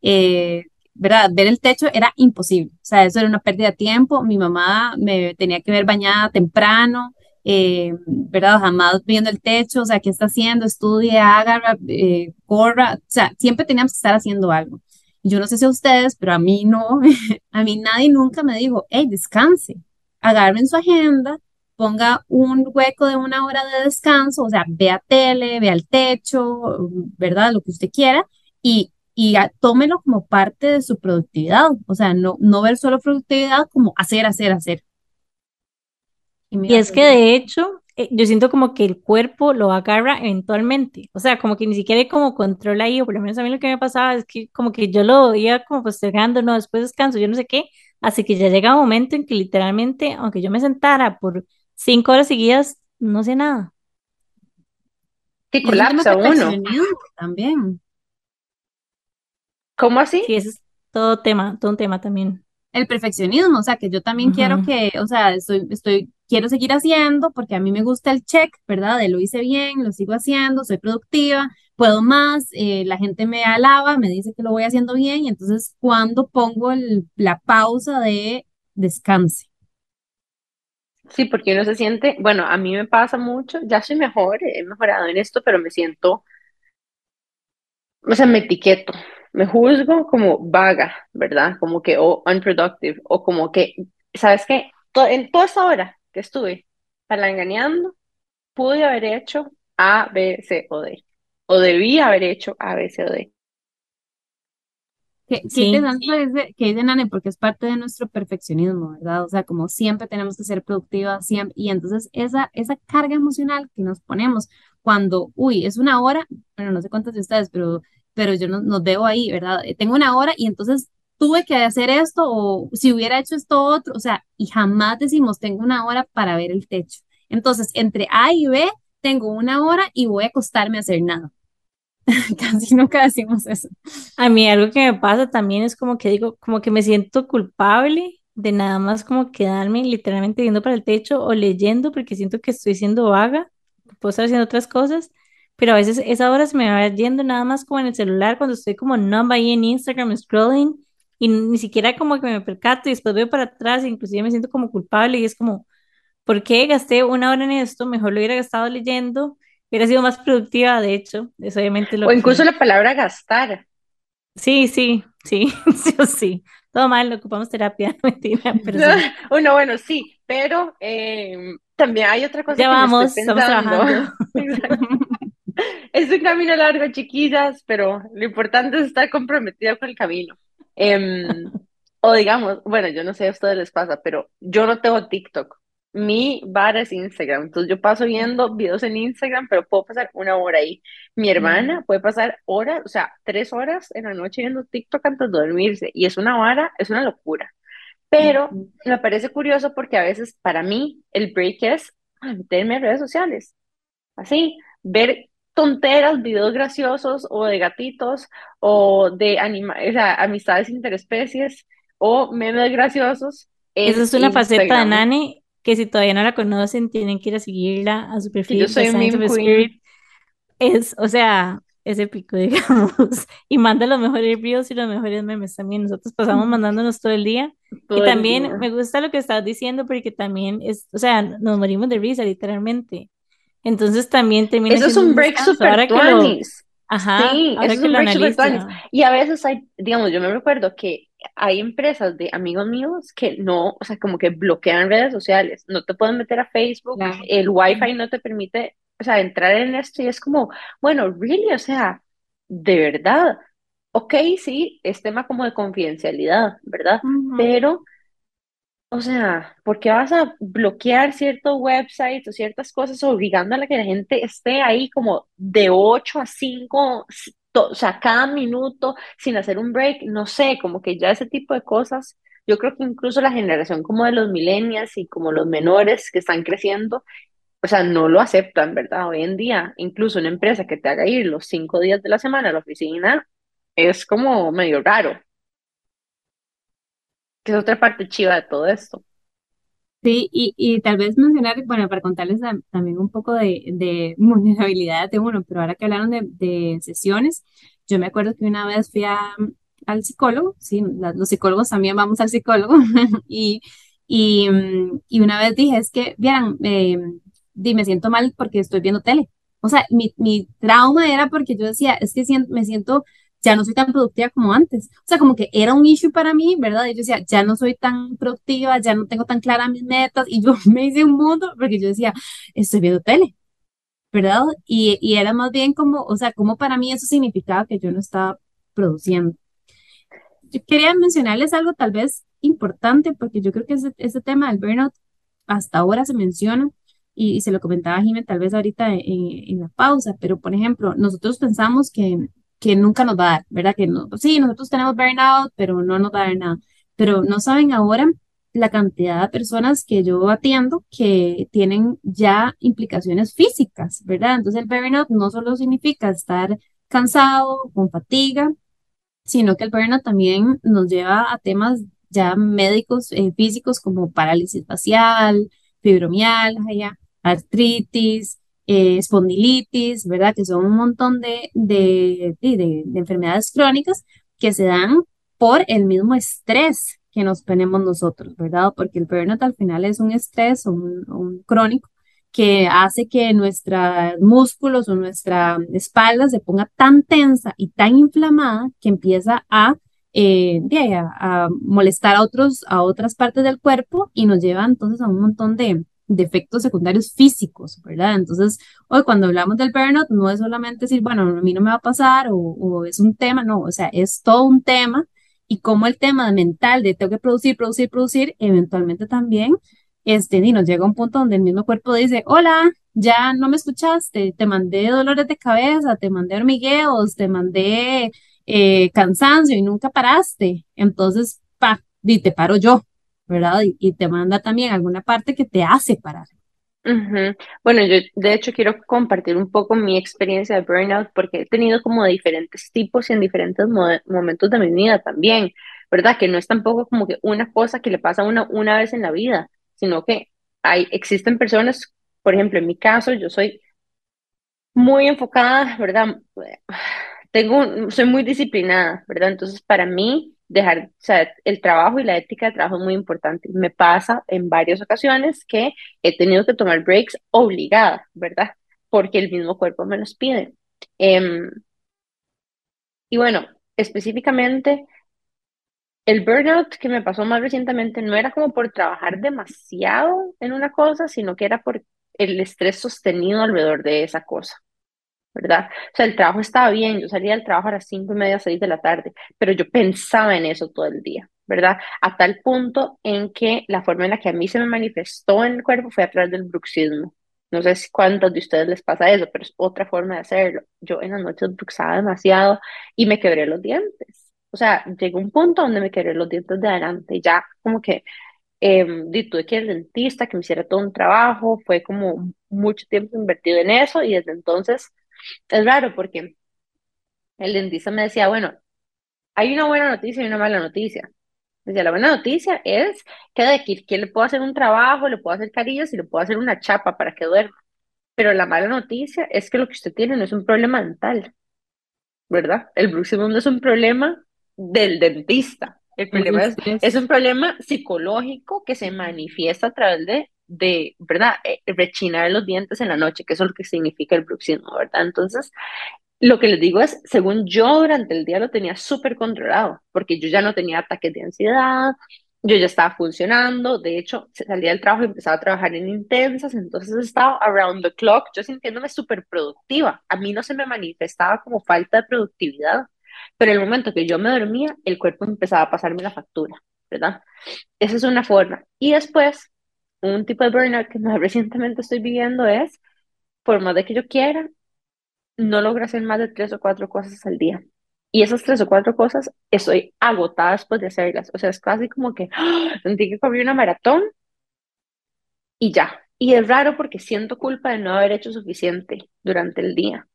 eh, ¿verdad? Ver el techo era imposible, o sea, eso era una pérdida de tiempo. Mi mamá me tenía que ver bañada temprano eh, ¿verdad? Jamás viendo el techo, o sea, ¿qué está haciendo? Estudie, haga, eh, corra, o sea, siempre teníamos que estar haciendo algo. Yo no sé si a ustedes, pero a mí no, a mí nadie nunca me dijo, hey, descanse, agarren su agenda, ponga un hueco de una hora de descanso, o sea, vea tele, vea el techo, ¿verdad? Lo que usted quiera, y, y tómelo como parte de su productividad, o sea, no, no ver solo productividad como hacer, hacer, hacer. Y es que de hecho, eh, yo siento como que el cuerpo lo agarra eventualmente, o sea, como que ni siquiera hay como control ahí, o por lo menos a mí lo que me pasaba es que como que yo lo iba como postergando, no, después descanso, yo no sé qué, así que ya llega un momento en que literalmente, aunque yo me sentara por cinco horas seguidas, no sé nada. Que colapsa uno. también. ¿Cómo así? Sí, ese es todo tema, todo un tema también. El perfeccionismo, o sea, que yo también quiero que, o sea, estoy, estoy, quiero seguir haciendo porque a mí me gusta el check, ¿verdad? De lo hice bien, lo sigo haciendo, soy productiva, puedo más, eh, la gente me alaba, me dice que lo voy haciendo bien, y entonces, ¿cuándo pongo la pausa de descanse? Sí, porque uno se siente, bueno, a mí me pasa mucho, ya soy mejor, he mejorado en esto, pero me siento, o sea, me etiqueto, me juzgo como vaga, ¿verdad? Como que, o unproductive, o como que, ¿sabes qué? En toda esa hora que estuve palanganeando, pude haber hecho A, B, C o D, o debí haber hecho A, B, C o D. Qué, qué Sí, interesante que dice, Nani, porque es parte de nuestro perfeccionismo, ¿verdad? O sea, como siempre tenemos que ser productivas, siempre, y entonces esa, esa carga emocional que nos ponemos cuando, uy, es una hora, bueno, no sé cuántas de ustedes, pero, pero yo no, nos veo ahí, ¿verdad? Eh, Tengo una hora y entonces tuve que hacer esto o si hubiera hecho esto otro, o sea, y jamás decimos, tengo una hora para ver el techo. Entonces, entre A y B, tengo una hora y voy a acostarme a hacer nada. Casi nunca decimos eso. a mí algo que me pasa también es como que digo, como que me siento culpable de nada más como quedarme literalmente viendo para el techo o leyendo porque siento que estoy siendo vaga, puedo estar haciendo otras cosas, pero a veces esa hora se me va yendo nada más como en el celular cuando estoy como numb ahí en Instagram scrolling y ni siquiera como que me percato y después veo para atrás e inclusive me siento como culpable y es como ¿Por qué gasté una hora en esto? Mejor lo hubiera gastado leyendo, hubiera sido más productiva, de hecho, es obviamente O lo incluso que... la palabra gastar. Sí, sí, sí, sí o sí. Todo mal, ocupamos terapia, mentira, pero sí. Bueno, bueno, sí, pero eh, también hay otra cosa Ya que me estoy vamos, estamos trabajando. Es un camino largo, chiquillas, pero lo importante es estar comprometido con el camino. Em, o digamos, bueno, yo no sé a ustedes les pasa, pero yo no tengo TikTok. Mi vara es Instagram. Entonces yo paso viendo videos en Instagram, pero puedo pasar una hora ahí. Mi hermana puede pasar horas, o sea, tres horas en la noche viendo TikTok antes de dormirse. Y es una vara, es una locura. Pero me parece curioso porque a veces para mí el break es meterme en redes sociales. Así, ver tonteras, videos graciosos o de gatitos o de anima o sea, amistades interespecies o memes graciosos Esa es una faceta de Instagram. Nani que si todavía no la conocen, tienen que ir a seguirla a su yo perfil de soy Spirit. Es, o sea, es épico, digamos. Y manda los mejores reels y los mejores memes también. Nosotros pasamos mandándonos todo el día. Y todo el también día. me gusta lo que estás diciendo porque también es, o sea, nos morimos de risa, literalmente. Entonces también termina Eso es un break descanso. super Ahora que lo, ajá, Sí, eso es un break super tuanis. analizo. Y a veces hay, digamos, yo me recuerdo que hay empresas de amigos míos que no, o sea, como que bloquean redes sociales. No te pueden meter a Facebook, Claro. el Wi-Fi no te permite, o sea, entrar en esto y es como, bueno, really, o sea, de verdad. Ok, sí, es tema como de confidencialidad, ¿verdad? Ujú. Pero o sea, ¿por qué vas a bloquear ciertos websites o ciertas cosas obligando a la que la gente esté ahí como de 8 a 5, s- to- o sea, cada minuto sin hacer un break? No sé, como que ya ese tipo de cosas, yo creo que incluso la generación como de los millennials y como los menores que están creciendo, o sea, no lo aceptan, ¿verdad? Hoy en día, incluso una empresa que te haga ir los cinco días de la semana a la oficina es como medio raro, que es otra parte chiva de todo esto. Sí, y, y tal vez mencionar, bueno, para contarles tam- también un poco de, de vulnerabilidad de uno, pero ahora que hablaron de, de sesiones, yo me acuerdo que una vez fui a- al psicólogo, sí, la- los psicólogos también vamos al psicólogo, y, y, mm, y una vez dije, es que, vieran, eh, me siento mal porque estoy viendo tele. O sea, mi, mi trauma era porque yo decía, es que sien- me siento ya no soy tan productiva como antes. O sea, como que era un issue para mí, ¿verdad? Y yo decía, ya no soy tan productiva, ya no tengo tan claras mis metas y yo me hice un mundo porque yo decía, estoy viendo tele, ¿verdad? Y, y era más bien como, o sea, como para mí eso significaba que yo no estaba produciendo. Yo quería mencionarles algo tal vez importante porque yo creo que ese, ese tema del burnout hasta ahora se menciona y, se lo comentaba a Jimé tal vez ahorita en, en, la pausa, pero por ejemplo, nosotros pensamos que, que nunca nos va a dar, ¿verdad? Que no, sí, nosotros tenemos burnout, pero no nos va a dar nada. Pero no saben ahora la cantidad de personas que yo atiendo que tienen ya implicaciones físicas, ¿verdad? Entonces el burnout no solo significa estar cansado, con fatiga, sino que el burnout también nos lleva a temas ya médicos eh, físicos como parálisis facial, fibromialgia, artritis, eh, espondilitis, ¿verdad? Que son un montón de, de, de, enfermedades crónicas que se dan por el mismo estrés que nos ponemos nosotros, ¿verdad? Porque el burnout al final es un estrés, un, un crónico que hace que nuestros músculos o nuestra espalda se ponga tan tensa y tan inflamada que empieza a, eh, a, molestar a, otros, a otras partes del cuerpo y nos lleva entonces a un montón de, de efectos secundarios físicos, ¿verdad? Entonces, hoy cuando hablamos del burnout, no es solamente decir, bueno, a mí no me va a pasar o, o es un tema, no, o sea, es todo un tema y como el tema mental de tengo que producir, producir, producir, eventualmente también este, y nos llega un punto donde el mismo cuerpo dice, hola, ya no me escuchaste, te mandé dolores de cabeza, te mandé hormigueos, te mandé eh, cansancio y nunca paraste. Entonces, pa, y te paro yo, ¿verdad? Y, te manda también alguna parte que te hace parar. Bueno, yo de hecho quiero compartir un poco mi experiencia de burnout porque he tenido como diferentes tipos y en diferentes momentos de mi vida también, ¿verdad? Que no es tampoco como que una cosa que le pasa a una vez en la vida, sino que hay, existen personas, por ejemplo, en mi caso, yo soy muy enfocada, ¿verdad? Tengo, soy muy disciplinada, ¿verdad? Entonces, para mí, dejar, o sea, el trabajo y la ética de trabajo es muy importante. Me pasa en varias ocasiones que he tenido que tomar breaks obligada, ¿verdad? Porque el mismo cuerpo me los pide. Em, y bueno, específicamente, el burnout que me pasó más recientemente no era como por trabajar demasiado en una cosa, sino que era por el estrés sostenido alrededor de esa cosa, ¿verdad? O sea, el trabajo estaba bien, yo salía del trabajo a las cinco y media, seis de la tarde, pero yo pensaba en eso todo el día, ¿verdad? A tal punto en que la forma en la que a mí se me manifestó en el cuerpo fue a través del bruxismo. No sé si cuántos de ustedes les pasa eso, pero es otra forma de hacerlo. Yo en las noches bruxaba demasiado y me quebré los dientes o sea, llegó un punto donde me quebré los dientes de adelante, ya como que eh, tuve que ir al dentista, que me hiciera todo un trabajo, fue como mucho tiempo invertido en eso y desde entonces es raro porque el dentista me decía, bueno, hay una buena noticia y una mala noticia. Decía, la buena noticia es que de aquí que le puedo hacer un trabajo, le puedo hacer carillas y le puedo hacer una chapa para que duerma. Pero la mala noticia es que lo que usted tiene no es un problema dental, ¿verdad? El bruxismo no es un problema del dentista. El problema es, un problema psicológico que se manifiesta a través de, de, ¿verdad? Eh, rechinar los dientes en la noche, que eso es lo que significa el bruxismo, ¿verdad? Entonces, lo que les digo es, según yo durante el día lo tenía súper controlado, porque yo ya no tenía ataques de ansiedad, yo ya estaba funcionando, de hecho, salía del trabajo y empezaba a trabajar en intensas, entonces estaba around the clock, yo sintiéndome súper productiva. A mí no se me manifestaba como falta de productividad, pero el momento que yo me dormía, el cuerpo empezaba a pasarme la factura, ¿verdad? Esa es una forma. Y después, un tipo de burnout que más recientemente estoy viviendo es, por más de que yo quiera, no logro hacer más de tres o cuatro cosas al día. Y esas tres o cuatro cosas estoy agotada después de hacerlas. O sea, es casi como que sentí que corrí una maratón y ya. Y es raro porque siento culpa de no haber hecho suficiente durante el día.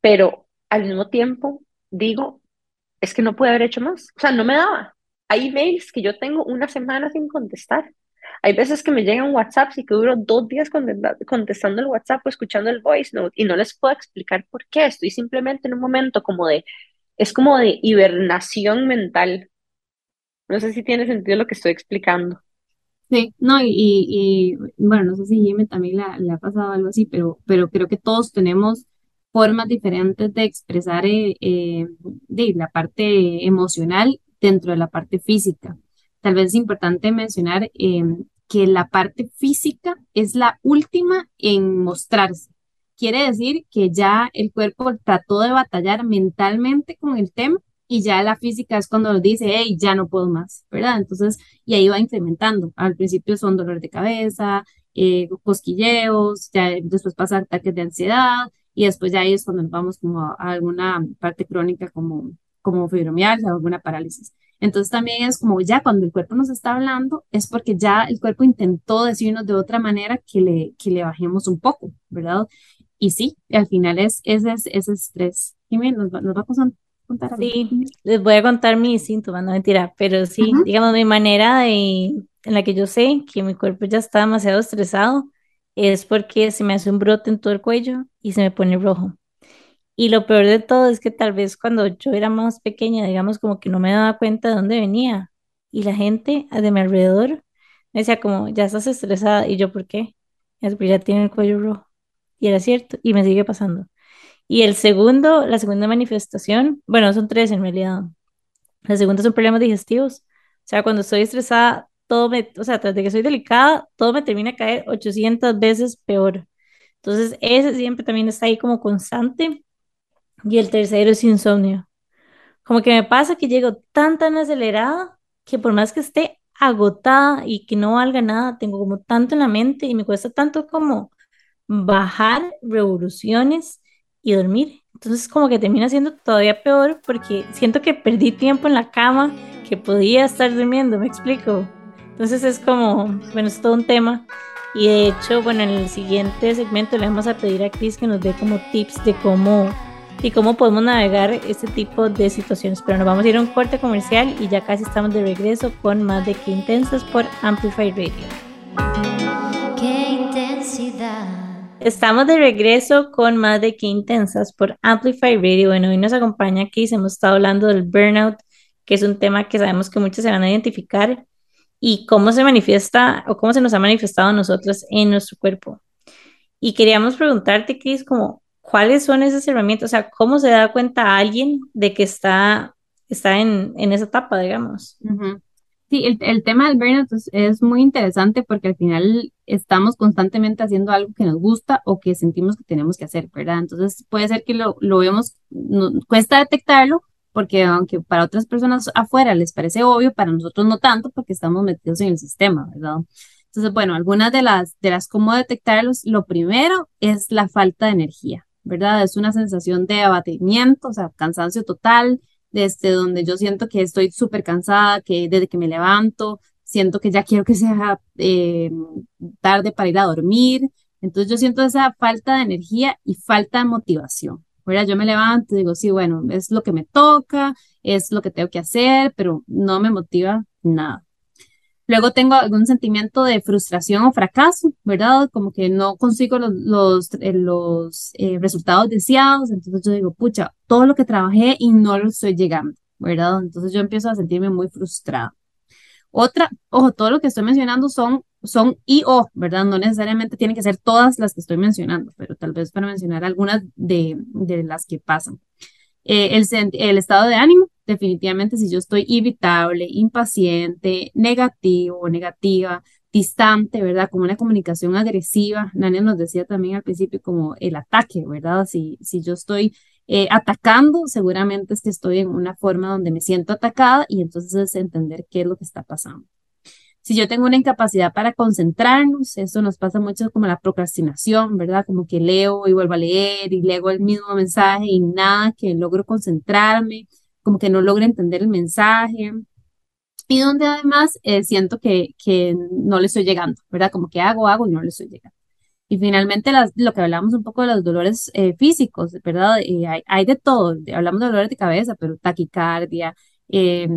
Pero al mismo tiempo digo, es que no puede haber hecho más. O sea, no me daba. Hay emails que yo tengo una semana sin contestar. Hay veces que me llegan WhatsApp y que duro dos días contestando el WhatsApp o escuchando el voice note y no les puedo explicar por qué. Estoy simplemente en un momento como de, es como de hibernación mental. No sé si tiene sentido lo que estoy explicando. Sí, no, y, y, bueno, no sé si Jimmy también le, ha pasado algo así, pero, pero creo que todos tenemos formas diferentes de expresar eh, eh, de la parte emocional dentro de la parte física. Tal vez es importante mencionar em, que la parte física es la última en mostrarse. Quiere decir que ya el cuerpo trató de batallar mentalmente con el tema y ya la física es cuando dice, hey, ya no puedo más, ¿verdad? Entonces, y ahí va incrementando. Al principio son dolores de cabeza, eh, cosquilleos, ya después pasa ataques de ansiedad y después ya ahí es cuando nos vamos como a, alguna parte crónica como, como fibromialgia o alguna parálisis. Entonces también es como ya cuando el cuerpo nos está hablando, es porque ya el cuerpo intentó decirnos de otra manera que le, que le bajemos un poco, ¿verdad? Y sí, al final es ese, ese estrés. me nos nos va a contar algo. Sí, les voy a contar mis síntomas, no mentira, pero sí, digamos, mi manera de, en la que yo sé que mi cuerpo ya está demasiado estresado es porque se me hace un brote en todo el cuello y se me pone rojo. Y lo peor de todo es que tal vez cuando yo era más pequeña, digamos, como que no me daba cuenta de dónde venía. Y la gente de mi alrededor me decía como, ya estás estresada. Y yo, ¿por qué? Es ya tiene el cuello rojo. Y era cierto, y me sigue pasando. Y el segundo, la segunda manifestación, bueno, son tres en realidad. La segunda son problemas digestivos. O sea, cuando estoy estresada, todo me, o sea, tras de que soy delicada, todo me termina a caer 800 veces peor. Entonces, ese siempre también está ahí como constante. Y el tercero es insomnio. Como que me pasa que llego tan, tan acelerada que por más que esté agotada y que no valga nada, tengo como tanto en la mente y me cuesta tanto como bajar revoluciones y dormir. Entonces como que termina siendo todavía peor porque siento que perdí tiempo en la cama que podía estar durmiendo, me explico. Entonces es como, bueno, es todo un tema. Y de hecho, bueno, en el siguiente segmento le vamos a pedir a Chris que nos dé como tips de cómo y cómo podemos navegar este tipo de situaciones. Pero nos vamos a ir a un corte comercial y ya casi estamos de regreso con más de Qué Intensas por Amplify Radio. Qué intensidad. Estamos de regreso con más de Qué Intensas por Amplify Radio. Bueno, hoy nos acompaña Chris, hemos estado hablando del burnout, que es un tema que sabemos que muchos se van a identificar y cómo se manifiesta o cómo se nos ha manifestado a nosotros en nuestro cuerpo. Y queríamos preguntarte, Cris, como, ¿cuáles son esas herramientas? O sea, ¿cómo se da cuenta alguien de que está, está en, en esa etapa, digamos? Sí, el, el, tema del burnout es, muy interesante porque al final estamos constantemente haciendo algo que nos gusta o que sentimos que tenemos que hacer, ¿verdad? Entonces puede ser que lo, lo vemos, cuesta detectarlo, porque aunque para otras personas afuera les parece obvio, para nosotros no tanto porque estamos metidos en el sistema, ¿verdad? Entonces, bueno, algunas de las, de las cómo detectarlos, lo primero es la falta de energía, ¿verdad? Es una sensación de abatimiento, o sea, cansancio total, desde donde yo siento que estoy súper cansada, que desde que me levanto, siento que ya quiero que sea eh, tarde para ir a dormir. Entonces yo siento esa falta de energía y falta de motivación. Yo me levanto y digo, sí, bueno, es lo que me toca, es lo que tengo que hacer, pero no me motiva nada. Luego tengo algún sentimiento de frustración o fracaso, ¿verdad? Como que no consigo los, los, eh, los eh, resultados deseados. Entonces yo digo, pucha, todo lo que trabajé y no lo estoy llegando, ¿verdad? Entonces yo empiezo a sentirme muy frustrada. Otra, ojo, todo lo que estoy mencionando son son y o, ¿verdad? No necesariamente tienen que ser todas las que estoy mencionando, pero tal vez para mencionar algunas de, las que pasan. Eh, el, el estado de ánimo, definitivamente, si yo estoy irritable, impaciente, negativo, negativa, distante, ¿verdad? Como una comunicación agresiva. Nania nos decía también al principio como el ataque, ¿verdad? Si, si yo estoy eh, atacando, seguramente es que estoy en una forma donde me siento atacada y entonces es entender qué es lo que está pasando. Si yo tengo una incapacidad para concentrarnos, eso nos pasa mucho como la procrastinación, ¿verdad? Como que leo y vuelvo a leer y leo el mismo mensaje y nada que logro concentrarme, como que no logro entender el mensaje. Y donde además eh, siento que, que no le estoy llegando, ¿verdad? Como que hago, hago y no le estoy llegando. Y finalmente las, lo que hablamos un poco de los dolores eh, físicos, ¿verdad? Hay, hay, de todo, hablamos de dolores de cabeza, pero taquicardia, eh,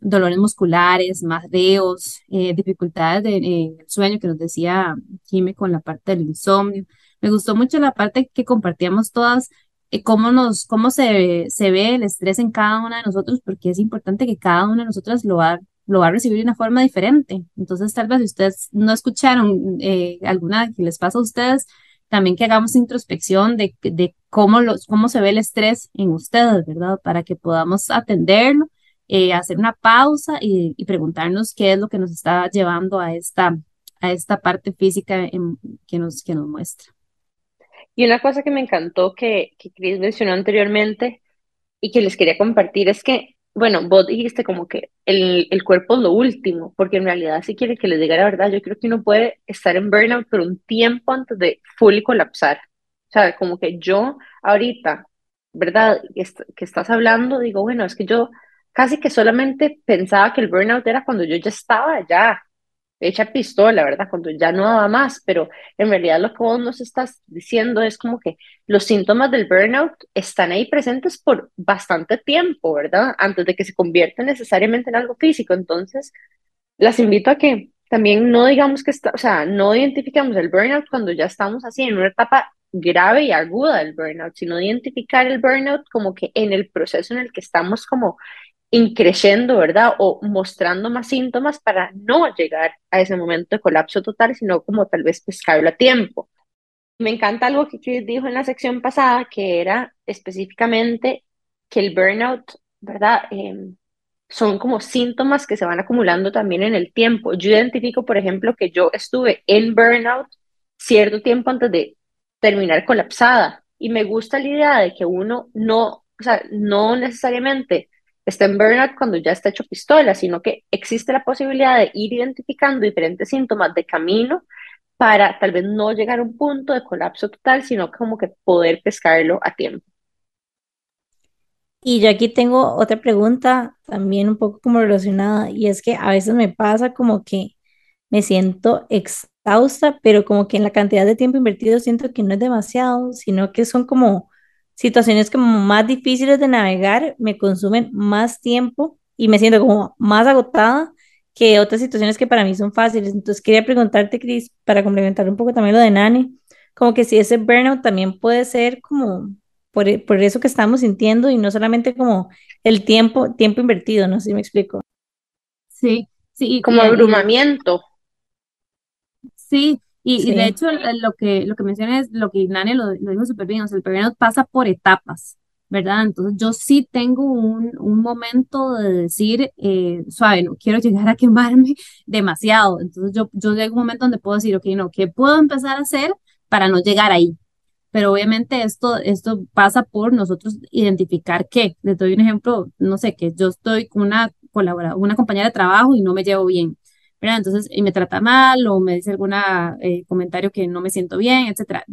dolores musculares, mareos, eh, dificultades de, sueño que nos decía Jimmy con la parte del insomnio. Me gustó mucho la parte que compartíamos todas, eh, cómo, nos, cómo se, se ve el estrés en cada una de nosotros, porque es importante que cada una de nosotras lo va, lo va a recibir de una forma diferente. Entonces, tal vez si ustedes no escucharon eh, alguna que les pasa a ustedes, también que hagamos introspección de, de cómo, los, cómo se ve el estrés en ustedes, ¿verdad? Para que podamos atenderlo eh, hacer una pausa y, preguntarnos qué es lo que nos está llevando a esta, a esta parte física que, nos, que nos muestra. Y una cosa que me encantó que, que Chris mencionó anteriormente y que les quería compartir es que bueno, vos dijiste como que el, el cuerpo es lo último, porque en realidad si quiere que les diga la verdad, yo creo que uno puede estar en burnout por un tiempo antes de fully colapsar. O sea, como que yo ahorita, ¿verdad? Que estás hablando, digo, bueno, es que yo casi que solamente pensaba que el burnout era cuando yo ya estaba ya hecha pistola, ¿verdad? Cuando ya no daba más, pero en realidad lo que vos nos estás diciendo es como que los síntomas del burnout están ahí presentes por bastante tiempo, ¿verdad? Antes de que se convierta necesariamente en algo físico. Entonces, las invito a que también no digamos que está, o sea, no identifiquemos el burnout cuando ya estamos así en una etapa grave y aguda del burnout, sino identificar el burnout como que en el proceso en el que estamos como increciendo, ¿verdad? O mostrando más síntomas para no llegar a ese momento de colapso total, sino como tal vez pescarlo a tiempo. Me encanta algo que Chris dijo en la sección pasada, que era específicamente que el burnout, ¿verdad? Em, son como síntomas que se van acumulando también en el tiempo. Yo identifico, por ejemplo, que yo estuve en burnout cierto tiempo antes de terminar colapsada y me gusta la idea de que uno no, o sea, no necesariamente está en burnout cuando ya está hecho pistola, sino que existe la posibilidad de ir identificando diferentes síntomas de camino para tal vez no llegar a un punto de colapso total, sino como que poder pescarlo a tiempo. Y yo aquí tengo otra pregunta también un poco como relacionada, y es que a veces me pasa como que me siento exhausta, pero como que en la cantidad de tiempo invertido siento que no es demasiado, sino que son como situaciones como más difíciles de navegar me consumen más tiempo y me siento como más agotada que otras situaciones que para mí son fáciles. Entonces quería preguntarte, Cris, para complementar un poco también lo de Nani, como que si ese burnout también puede ser como por, por eso que estamos sintiendo y no solamente como el tiempo, tiempo invertido, no sé si me explico. Sí, sí. Como abrumamiento. Sí, y, de hecho, lo que, lo que menciona es lo que Nani lo, lo dijo súper bien, o sea, el burnout pasa por etapas, ¿verdad? Entonces, yo sí tengo un, un momento de decir, eh, suave, no quiero llegar a quemarme demasiado. Entonces, yo, yo llego a un momento donde puedo decir, ok, no, ¿qué puedo empezar a hacer para no llegar ahí? Pero obviamente esto, esto pasa por nosotros identificar qué. Les doy un ejemplo, no sé, que yo estoy con una colaboradora, una compañera de trabajo y no me llevo bien entonces, y me trata mal o me dice algún eh, comentario que no me siento bien, etcétera.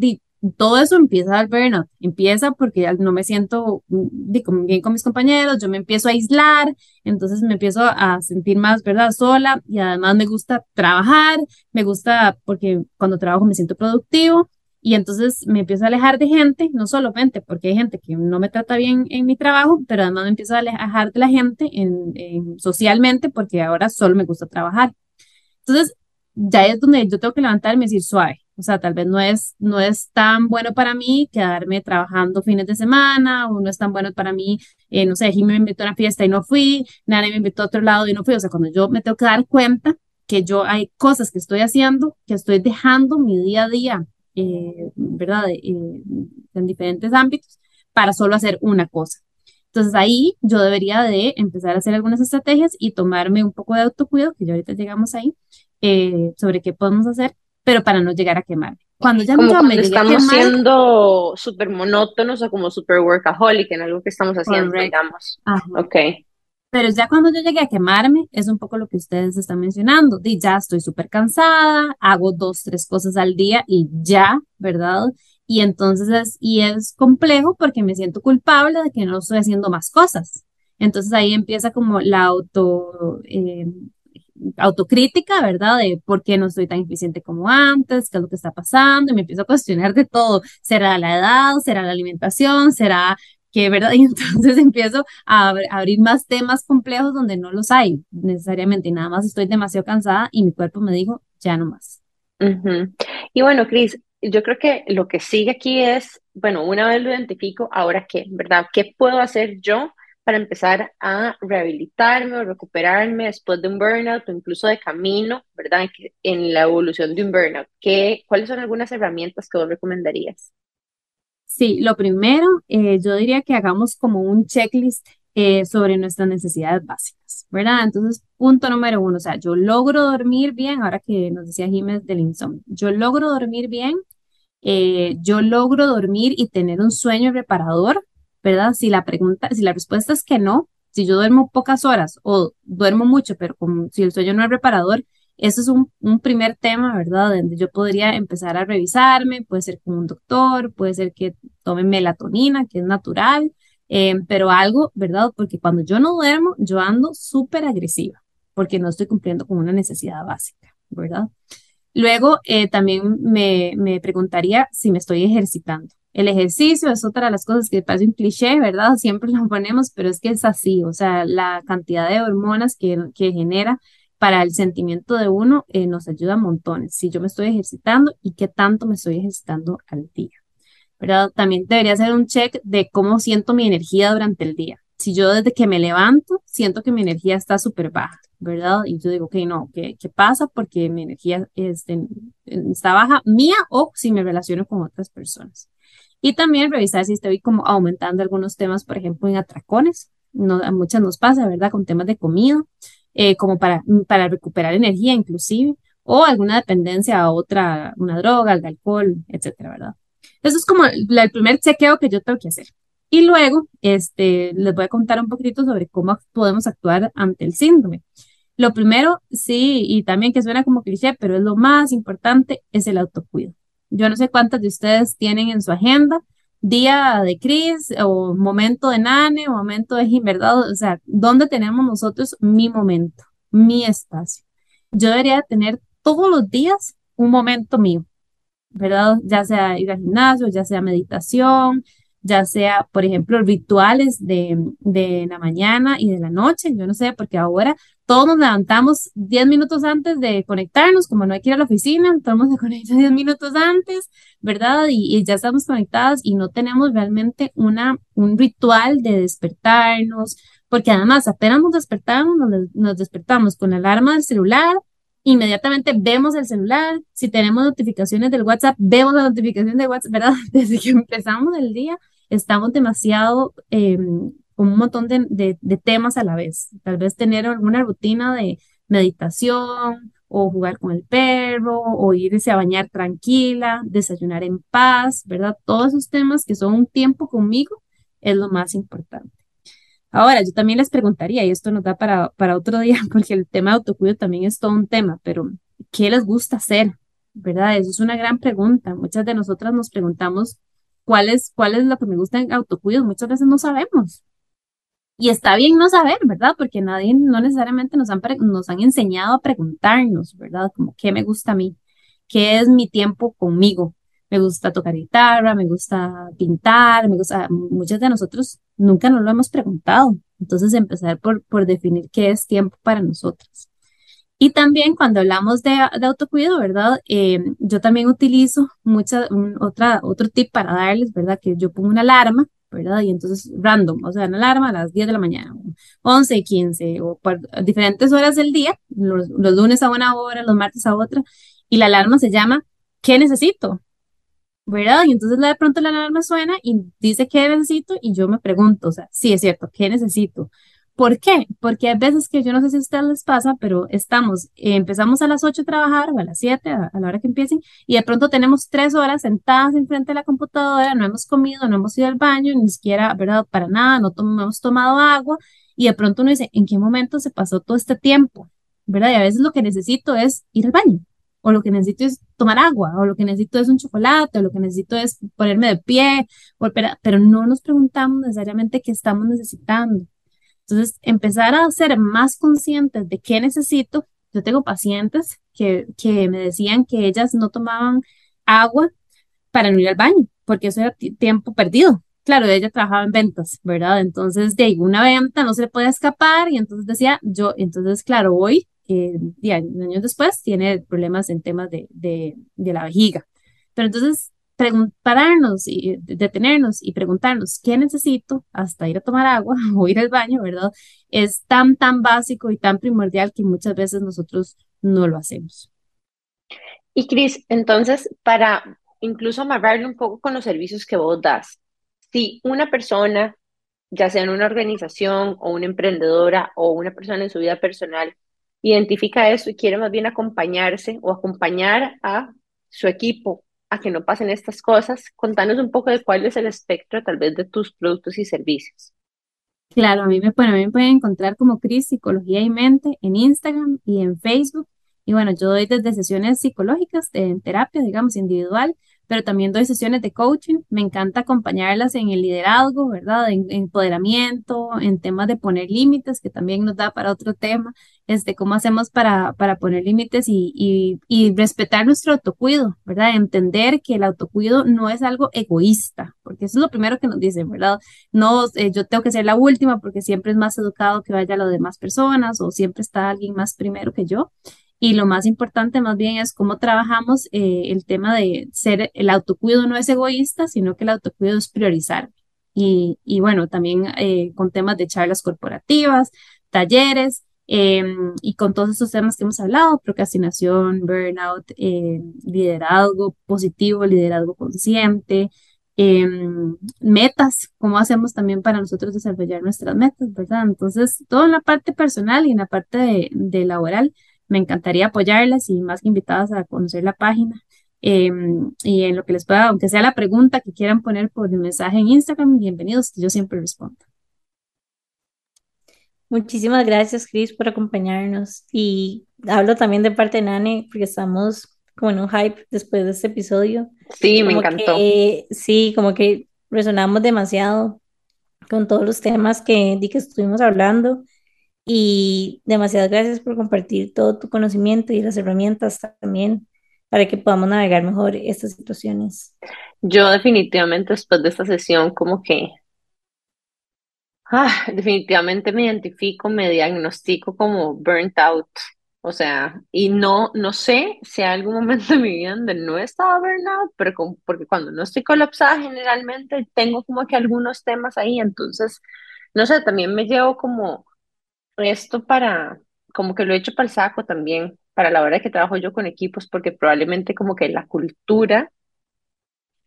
todo eso empieza al burnout, empieza porque no me siento mm, bien con mis compañeros, yo me empiezo a aislar, entonces me empiezo a sentir más, ¿verdad?, sola y además me gusta trabajar, me gusta porque cuando trabajo me siento productivo y entonces me empiezo a alejar de gente, no solamente porque hay gente que no me trata bien en mi trabajo, pero además me empiezo a alejar de la gente en, socialmente porque ahora solo me gusta trabajar. Entonces, ya es donde yo tengo que levantarme y decir suave. O sea, tal vez no es, no es tan bueno para mí quedarme trabajando fines de semana, o no es tan bueno para mí, eh, no sé, Jimmy me invitó a una fiesta y no fui, Nani me invitó a otro lado y no fui. O sea, cuando yo me tengo que dar cuenta que yo hay cosas que estoy haciendo, que estoy dejando mi día a día, eh, ¿verdad? Eh, en diferentes ámbitos para solo hacer una cosa. Entonces ahí yo debería de empezar a hacer algunas estrategias y tomarme un poco de autocuidado, que ya ahorita llegamos ahí, eh, sobre qué podemos hacer, pero para no llegar a quemarme. Cuando ya como me estamos siendo súper monótonos o como súper workaholic en algo que estamos haciendo, digamos. Ok. Pero ya cuando yo llegué a quemarme, es un poco lo que ustedes están mencionando. Y ya estoy súper cansada, hago dos, tres cosas al día y ya, ¿verdad? Y entonces es, y es complejo porque me siento culpable de que no estoy haciendo más cosas. Entonces ahí empieza como la auto, eh, autocrítica, ¿verdad? De por qué no soy tan eficiente como antes, qué es lo que está pasando, y me empiezo a cuestionar de todo. ¿Será la edad? ¿Será la alimentación? ¿Será que, verdad? Y entonces empiezo a, abrir más temas complejos donde no los hay necesariamente, y nada más estoy demasiado cansada y mi cuerpo me dijo, ya no más. Y bueno, Cris, yo creo que lo que sigue aquí es, bueno, una vez lo identifico, ahora qué, ¿verdad? ¿Qué puedo hacer yo para empezar a rehabilitarme o recuperarme después de un burnout o incluso de camino, ¿verdad? En la evolución de un burnout. ¿Qué, ¿Cuáles son algunas herramientas que vos recomendarías? Sí, lo primero, eh, yo diría que hagamos como un checklist eh, sobre nuestras necesidades básicas, ¿verdad? Entonces, punto número uno, o sea, yo logro dormir bien, ahora que nos decía Jiménez del insomnio, yo logro dormir bien, eh, yo logro dormir y tener un sueño reparador, ¿verdad? Si la pregunta, si la respuesta es que no, Si yo duermo pocas horas o duermo mucho, pero si el sueño no es reparador, eso es un, un, primer tema, ¿verdad? Donde yo podría empezar a revisarme, puede ser con un doctor, puede ser que tome melatonina, que es natural, eh, pero algo, ¿verdad? Porque cuando yo no duermo, yo ando súper agresiva, porque no estoy cumpliendo con una necesidad básica, ¿verdad? Luego, eh, también me, me preguntaría si me estoy ejercitando. El ejercicio es otra de las cosas que parece un cliché, ¿verdad? Siempre lo ponemos, pero es que es así, o sea, la cantidad de hormonas que, que genera para el sentimiento de uno eh, nos ayuda a montones. Si yo me estoy ejercitando y qué tanto me estoy ejercitando al día, ¿verdad? También debería hacer un check de cómo siento mi energía durante el día. Si yo desde que me levanto siento que mi energía está súper baja, ¿verdad? Y yo digo, ok, no, ¿qué, qué pasa? Porque mi energía este, está baja, mía o si me relaciono con otras personas. Y también revisar si estoy como aumentando algunos temas, por ejemplo, en atracones. No, a muchas nos pasa, ¿verdad? Con temas de comida, eh, como para, para recuperar energía inclusive, o alguna dependencia a otra, una droga, al alcohol, etcétera, ¿verdad? Eso es como el, el primer chequeo que yo tengo que hacer. Y luego, este, les voy a contar un poquito sobre cómo podemos actuar ante el síndrome. Lo primero, sí, y también que suena como cliché, pero es lo más importante, es el autocuido. Yo no sé cuántas de ustedes tienen en su agenda día de Cris o momento de Nane o momento de Jim, ¿verdad? O sea, ¿dónde tenemos nosotros mi momento, mi espacio? Yo debería tener todos los días un momento mío, ¿verdad? Ya sea ir al gimnasio, ya sea meditación, ya sea, por ejemplo, rituales de, de la mañana y de la noche, yo no sé, porque ahora todos nos levantamos 10 minutos antes de conectarnos, como no hay que ir a la oficina, todos nos conecta 10 minutos antes, ¿verdad? Y, ya estamos conectadas y no tenemos realmente una, un ritual de despertarnos, porque además apenas nos despertamos, nos, nos despertamos con la alarma del celular, inmediatamente vemos el celular, si tenemos notificaciones del WhatsApp, vemos la notificación de WhatsApp, ¿verdad? Desde que empezamos el día, estamos demasiado eh, con un montón de, de, temas a la vez. Tal vez tener alguna rutina de meditación o jugar con el perro o irse a bañar tranquila, desayunar en paz, ¿verdad? Todos esos temas que son un tiempo conmigo es lo más importante. Ahora, yo también les preguntaría, y esto nos da para, para otro día, porque el tema de autocuido también es todo un tema, pero ¿qué les gusta hacer? ¿Verdad? Eso es una gran pregunta. Muchas de nosotras nos preguntamos cuál es, cuál es lo que me gusta en autocuido. Muchas veces no sabemos. Y está bien no saber, ¿verdad? Porque nadie, no necesariamente nos han, nos han enseñado a preguntarnos, ¿verdad? Como, ¿qué me gusta a mí? ¿Qué es mi tiempo conmigo? Me gusta tocar guitarra, me gusta pintar, me gusta, muchos de nosotros nunca nos lo hemos preguntado. Entonces, empezar por, por definir qué es tiempo para nosotras. Y también cuando hablamos de, de autocuidado, ¿verdad? Eh, yo también utilizo mucha, otra, otro tip para darles, ¿verdad? Que yo pongo una alarma, ¿verdad? Y entonces random, o sea, una alarma a las 10 de la mañana, 11 y 15, o diferentes horas del día, los, los lunes a una hora, los martes a otra, y la alarma se llama ¿qué necesito? ¿Verdad? Y entonces de pronto la alarma suena y dice qué necesito y yo me pregunto, o sea, sí es cierto, ¿qué necesito? ¿Por qué? Porque hay veces que yo no sé si a ustedes les pasa, pero estamos, eh, empezamos a las 8 a trabajar o a las 7, a, la hora que empiecen, y de pronto tenemos tres horas sentadas enfrente de la computadora, no hemos comido, no hemos ido al baño, ni siquiera, ¿verdad? Para nada, no, no hemos tomado agua, y de pronto uno dice, ¿en qué momento se pasó todo este tiempo? ¿Verdad? Y a veces lo que necesito es ir al baño, o lo que necesito es tomar agua, o lo que necesito es un chocolate, o lo que necesito es ponerme de pie, pero no nos preguntamos necesariamente qué estamos necesitando. Entonces, empezar a ser más conscientes de qué necesito. Yo tengo pacientes que, que me decían que ellas no tomaban agua para no ir al baño, porque eso era tiempo perdido. Claro, ella trabajaba en ventas, ¿verdad? Entonces, de una venta no se le puede escapar y entonces decía, yo, entonces, claro, hoy, eh, años después, tiene problemas en temas de, de, de la vejiga. Pero entonces, pararnos y detenernos y preguntarnos qué necesito hasta ir a tomar agua o ir al baño, ¿verdad? Es tan, tan básico y tan primordial que muchas veces nosotros no lo hacemos. Y Cris, entonces, para incluso amarrarlo un poco con los servicios que vos das, si una persona, ya sea en una organización o una emprendedora o una persona en su vida personal, identifica eso y quiere más bien acompañarse o acompañar a su equipo a que no pasen estas cosas, contanos un poco de cuál es el espectro tal vez de tus productos y servicios. Claro, a mí me, pueden encontrar como Cris Psicología y Mente en Instagram y en Facebook. Y bueno, yo doy desde sesiones psicológicas en terapia, digamos, individual, pero también doy sesiones de coaching. Me encanta acompañarlas en el liderazgo, ¿verdad? En, en empoderamiento, en temas de poner límites, que también nos da para otro tema, este, cómo hacemos para, para poner límites y, y, y respetar nuestro autocuido, ¿verdad? Entender que el autocuido no es algo egoísta, porque eso es lo primero que nos dicen, ¿verdad? No, eh, yo tengo que ser la última porque siempre es más educado que vaya a las demás personas o siempre está alguien más primero que yo. Y lo más importante más bien es cómo trabajamos eh, el tema de ser, el autocuido no es egoísta, sino que el autocuido es priorizar. Y, y bueno, también eh, con temas de charlas corporativas, talleres, em, y con todos esos temas que hemos hablado, procrastinación, burnout, eh, liderazgo positivo, liderazgo consciente, em, metas, cómo hacemos también para nosotros desarrollar nuestras metas, ¿verdad? Entonces, todo en la parte personal y en la parte de, de laboral me encantaría apoyarlas y más que invitadas a conocer la página. Em, y en lo que les pueda, aunque sea la pregunta que quieran poner por el mensaje en Instagram, bienvenidos, yo siempre respondo. Muchísimas gracias, Cris, por acompañarnos. Y hablo también de parte de Nane, porque estamos como en un hype después de este episodio. Sí, me Como encantó. que, sí, como que resonamos demasiado con todos los temas que, de que estuvimos hablando. Y demasiadas gracias por compartir todo tu conocimiento y las herramientas también para que podamos navegar mejor estas situaciones. Yo definitivamente después de esta sesión como que Ah, definitivamente me identifico, me diagnostico como burnt out. O sea, y no, no sé si hay algún momento de mi vida donde no estaba burnout, pero como- porque cuando no estoy colapsada generalmente tengo como que algunos temas ahí, entonces, no sé, también me llevo como esto para, como que lo he hecho para el saco también, para la hora que trabajo yo con equipos, porque probablemente como que la cultura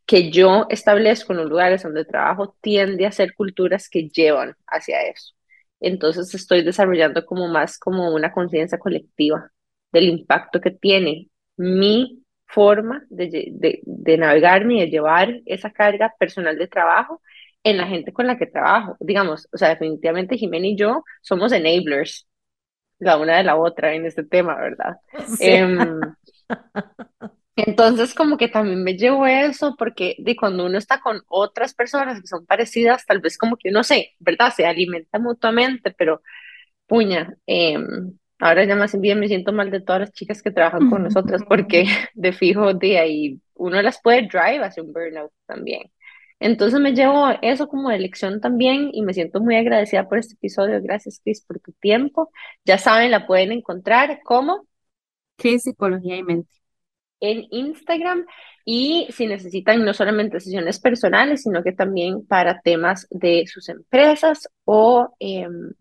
que yo establezco en los lugares donde trabajo tiende a ser culturas que llevan hacia eso. Entonces estoy desarrollando como más como una conciencia colectiva del impacto que tiene mi forma de, de, de navegarme y de llevar esa carga personal de trabajo en la gente con la que trabajo. Digamos, o sea, definitivamente Jimena y yo somos enablers, la una de la otra en este tema, ¿verdad? Sí. Em, entonces, como que también me llevo eso, porque de cuando uno está con otras personas que son parecidas, tal vez como que uno se, ¿verdad? Se alimenta mutuamente, pero puña, em, ahora ya más bien me siento mal de todas las chicas que trabajan con nosotras, porque de fijo de ahí uno las puede drive hacia un burnout también. Entonces me llevo eso como de lección también y me siento muy agradecida por este episodio. Gracias, Chris, por tu tiempo. Ya saben, la pueden encontrar como Cris Psicología y Mente. en Instagram y si necesitan no solamente sesiones personales, sino que también para temas de sus empresas o em,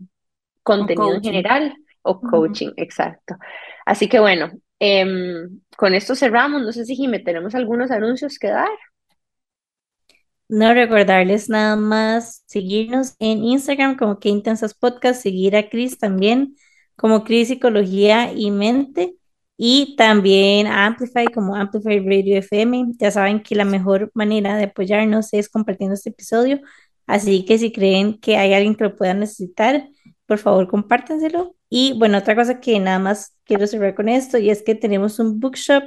O contenido en general o coaching, exacto. Así que bueno, em, con esto cerramos. No sé si Jimé, tenemos algunos anuncios que dar. No recordarles nada más seguirnos en Instagram como que Intensas Podcast, seguir a Cris también como Cris Psicología y Mente y también a Amplify como Amplify Radio FM. Ya saben que la mejor manera de apoyarnos es compartiendo este episodio, así que si creen que hay alguien que lo pueda necesitar, por favor compártanselo. Y bueno, otra cosa que nada más quiero cerrar con esto y es que tenemos un bookshop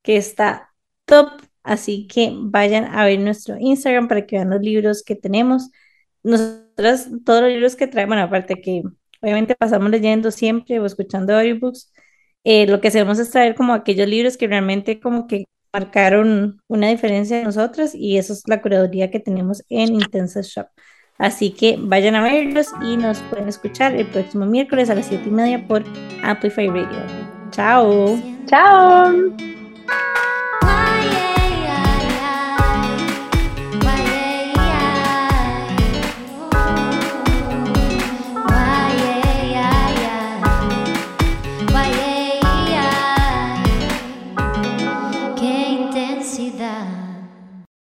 que está top Así que vayan a ver nuestro Instagram para que vean los libros que tenemos. Nosotras, todos los libros que traemos, bueno, aparte que obviamente pasamos leyendo siempre o escuchando audiobooks, eh, lo que hacemos es traer como aquellos libros que realmente como que marcaron una diferencia de nosotras y eso es la curaduría que tenemos en Intensa Shop. Así que vayan a verlos y nos pueden escuchar el próximo miércoles a las siete y media por Amplify Radio. Chao. Chao.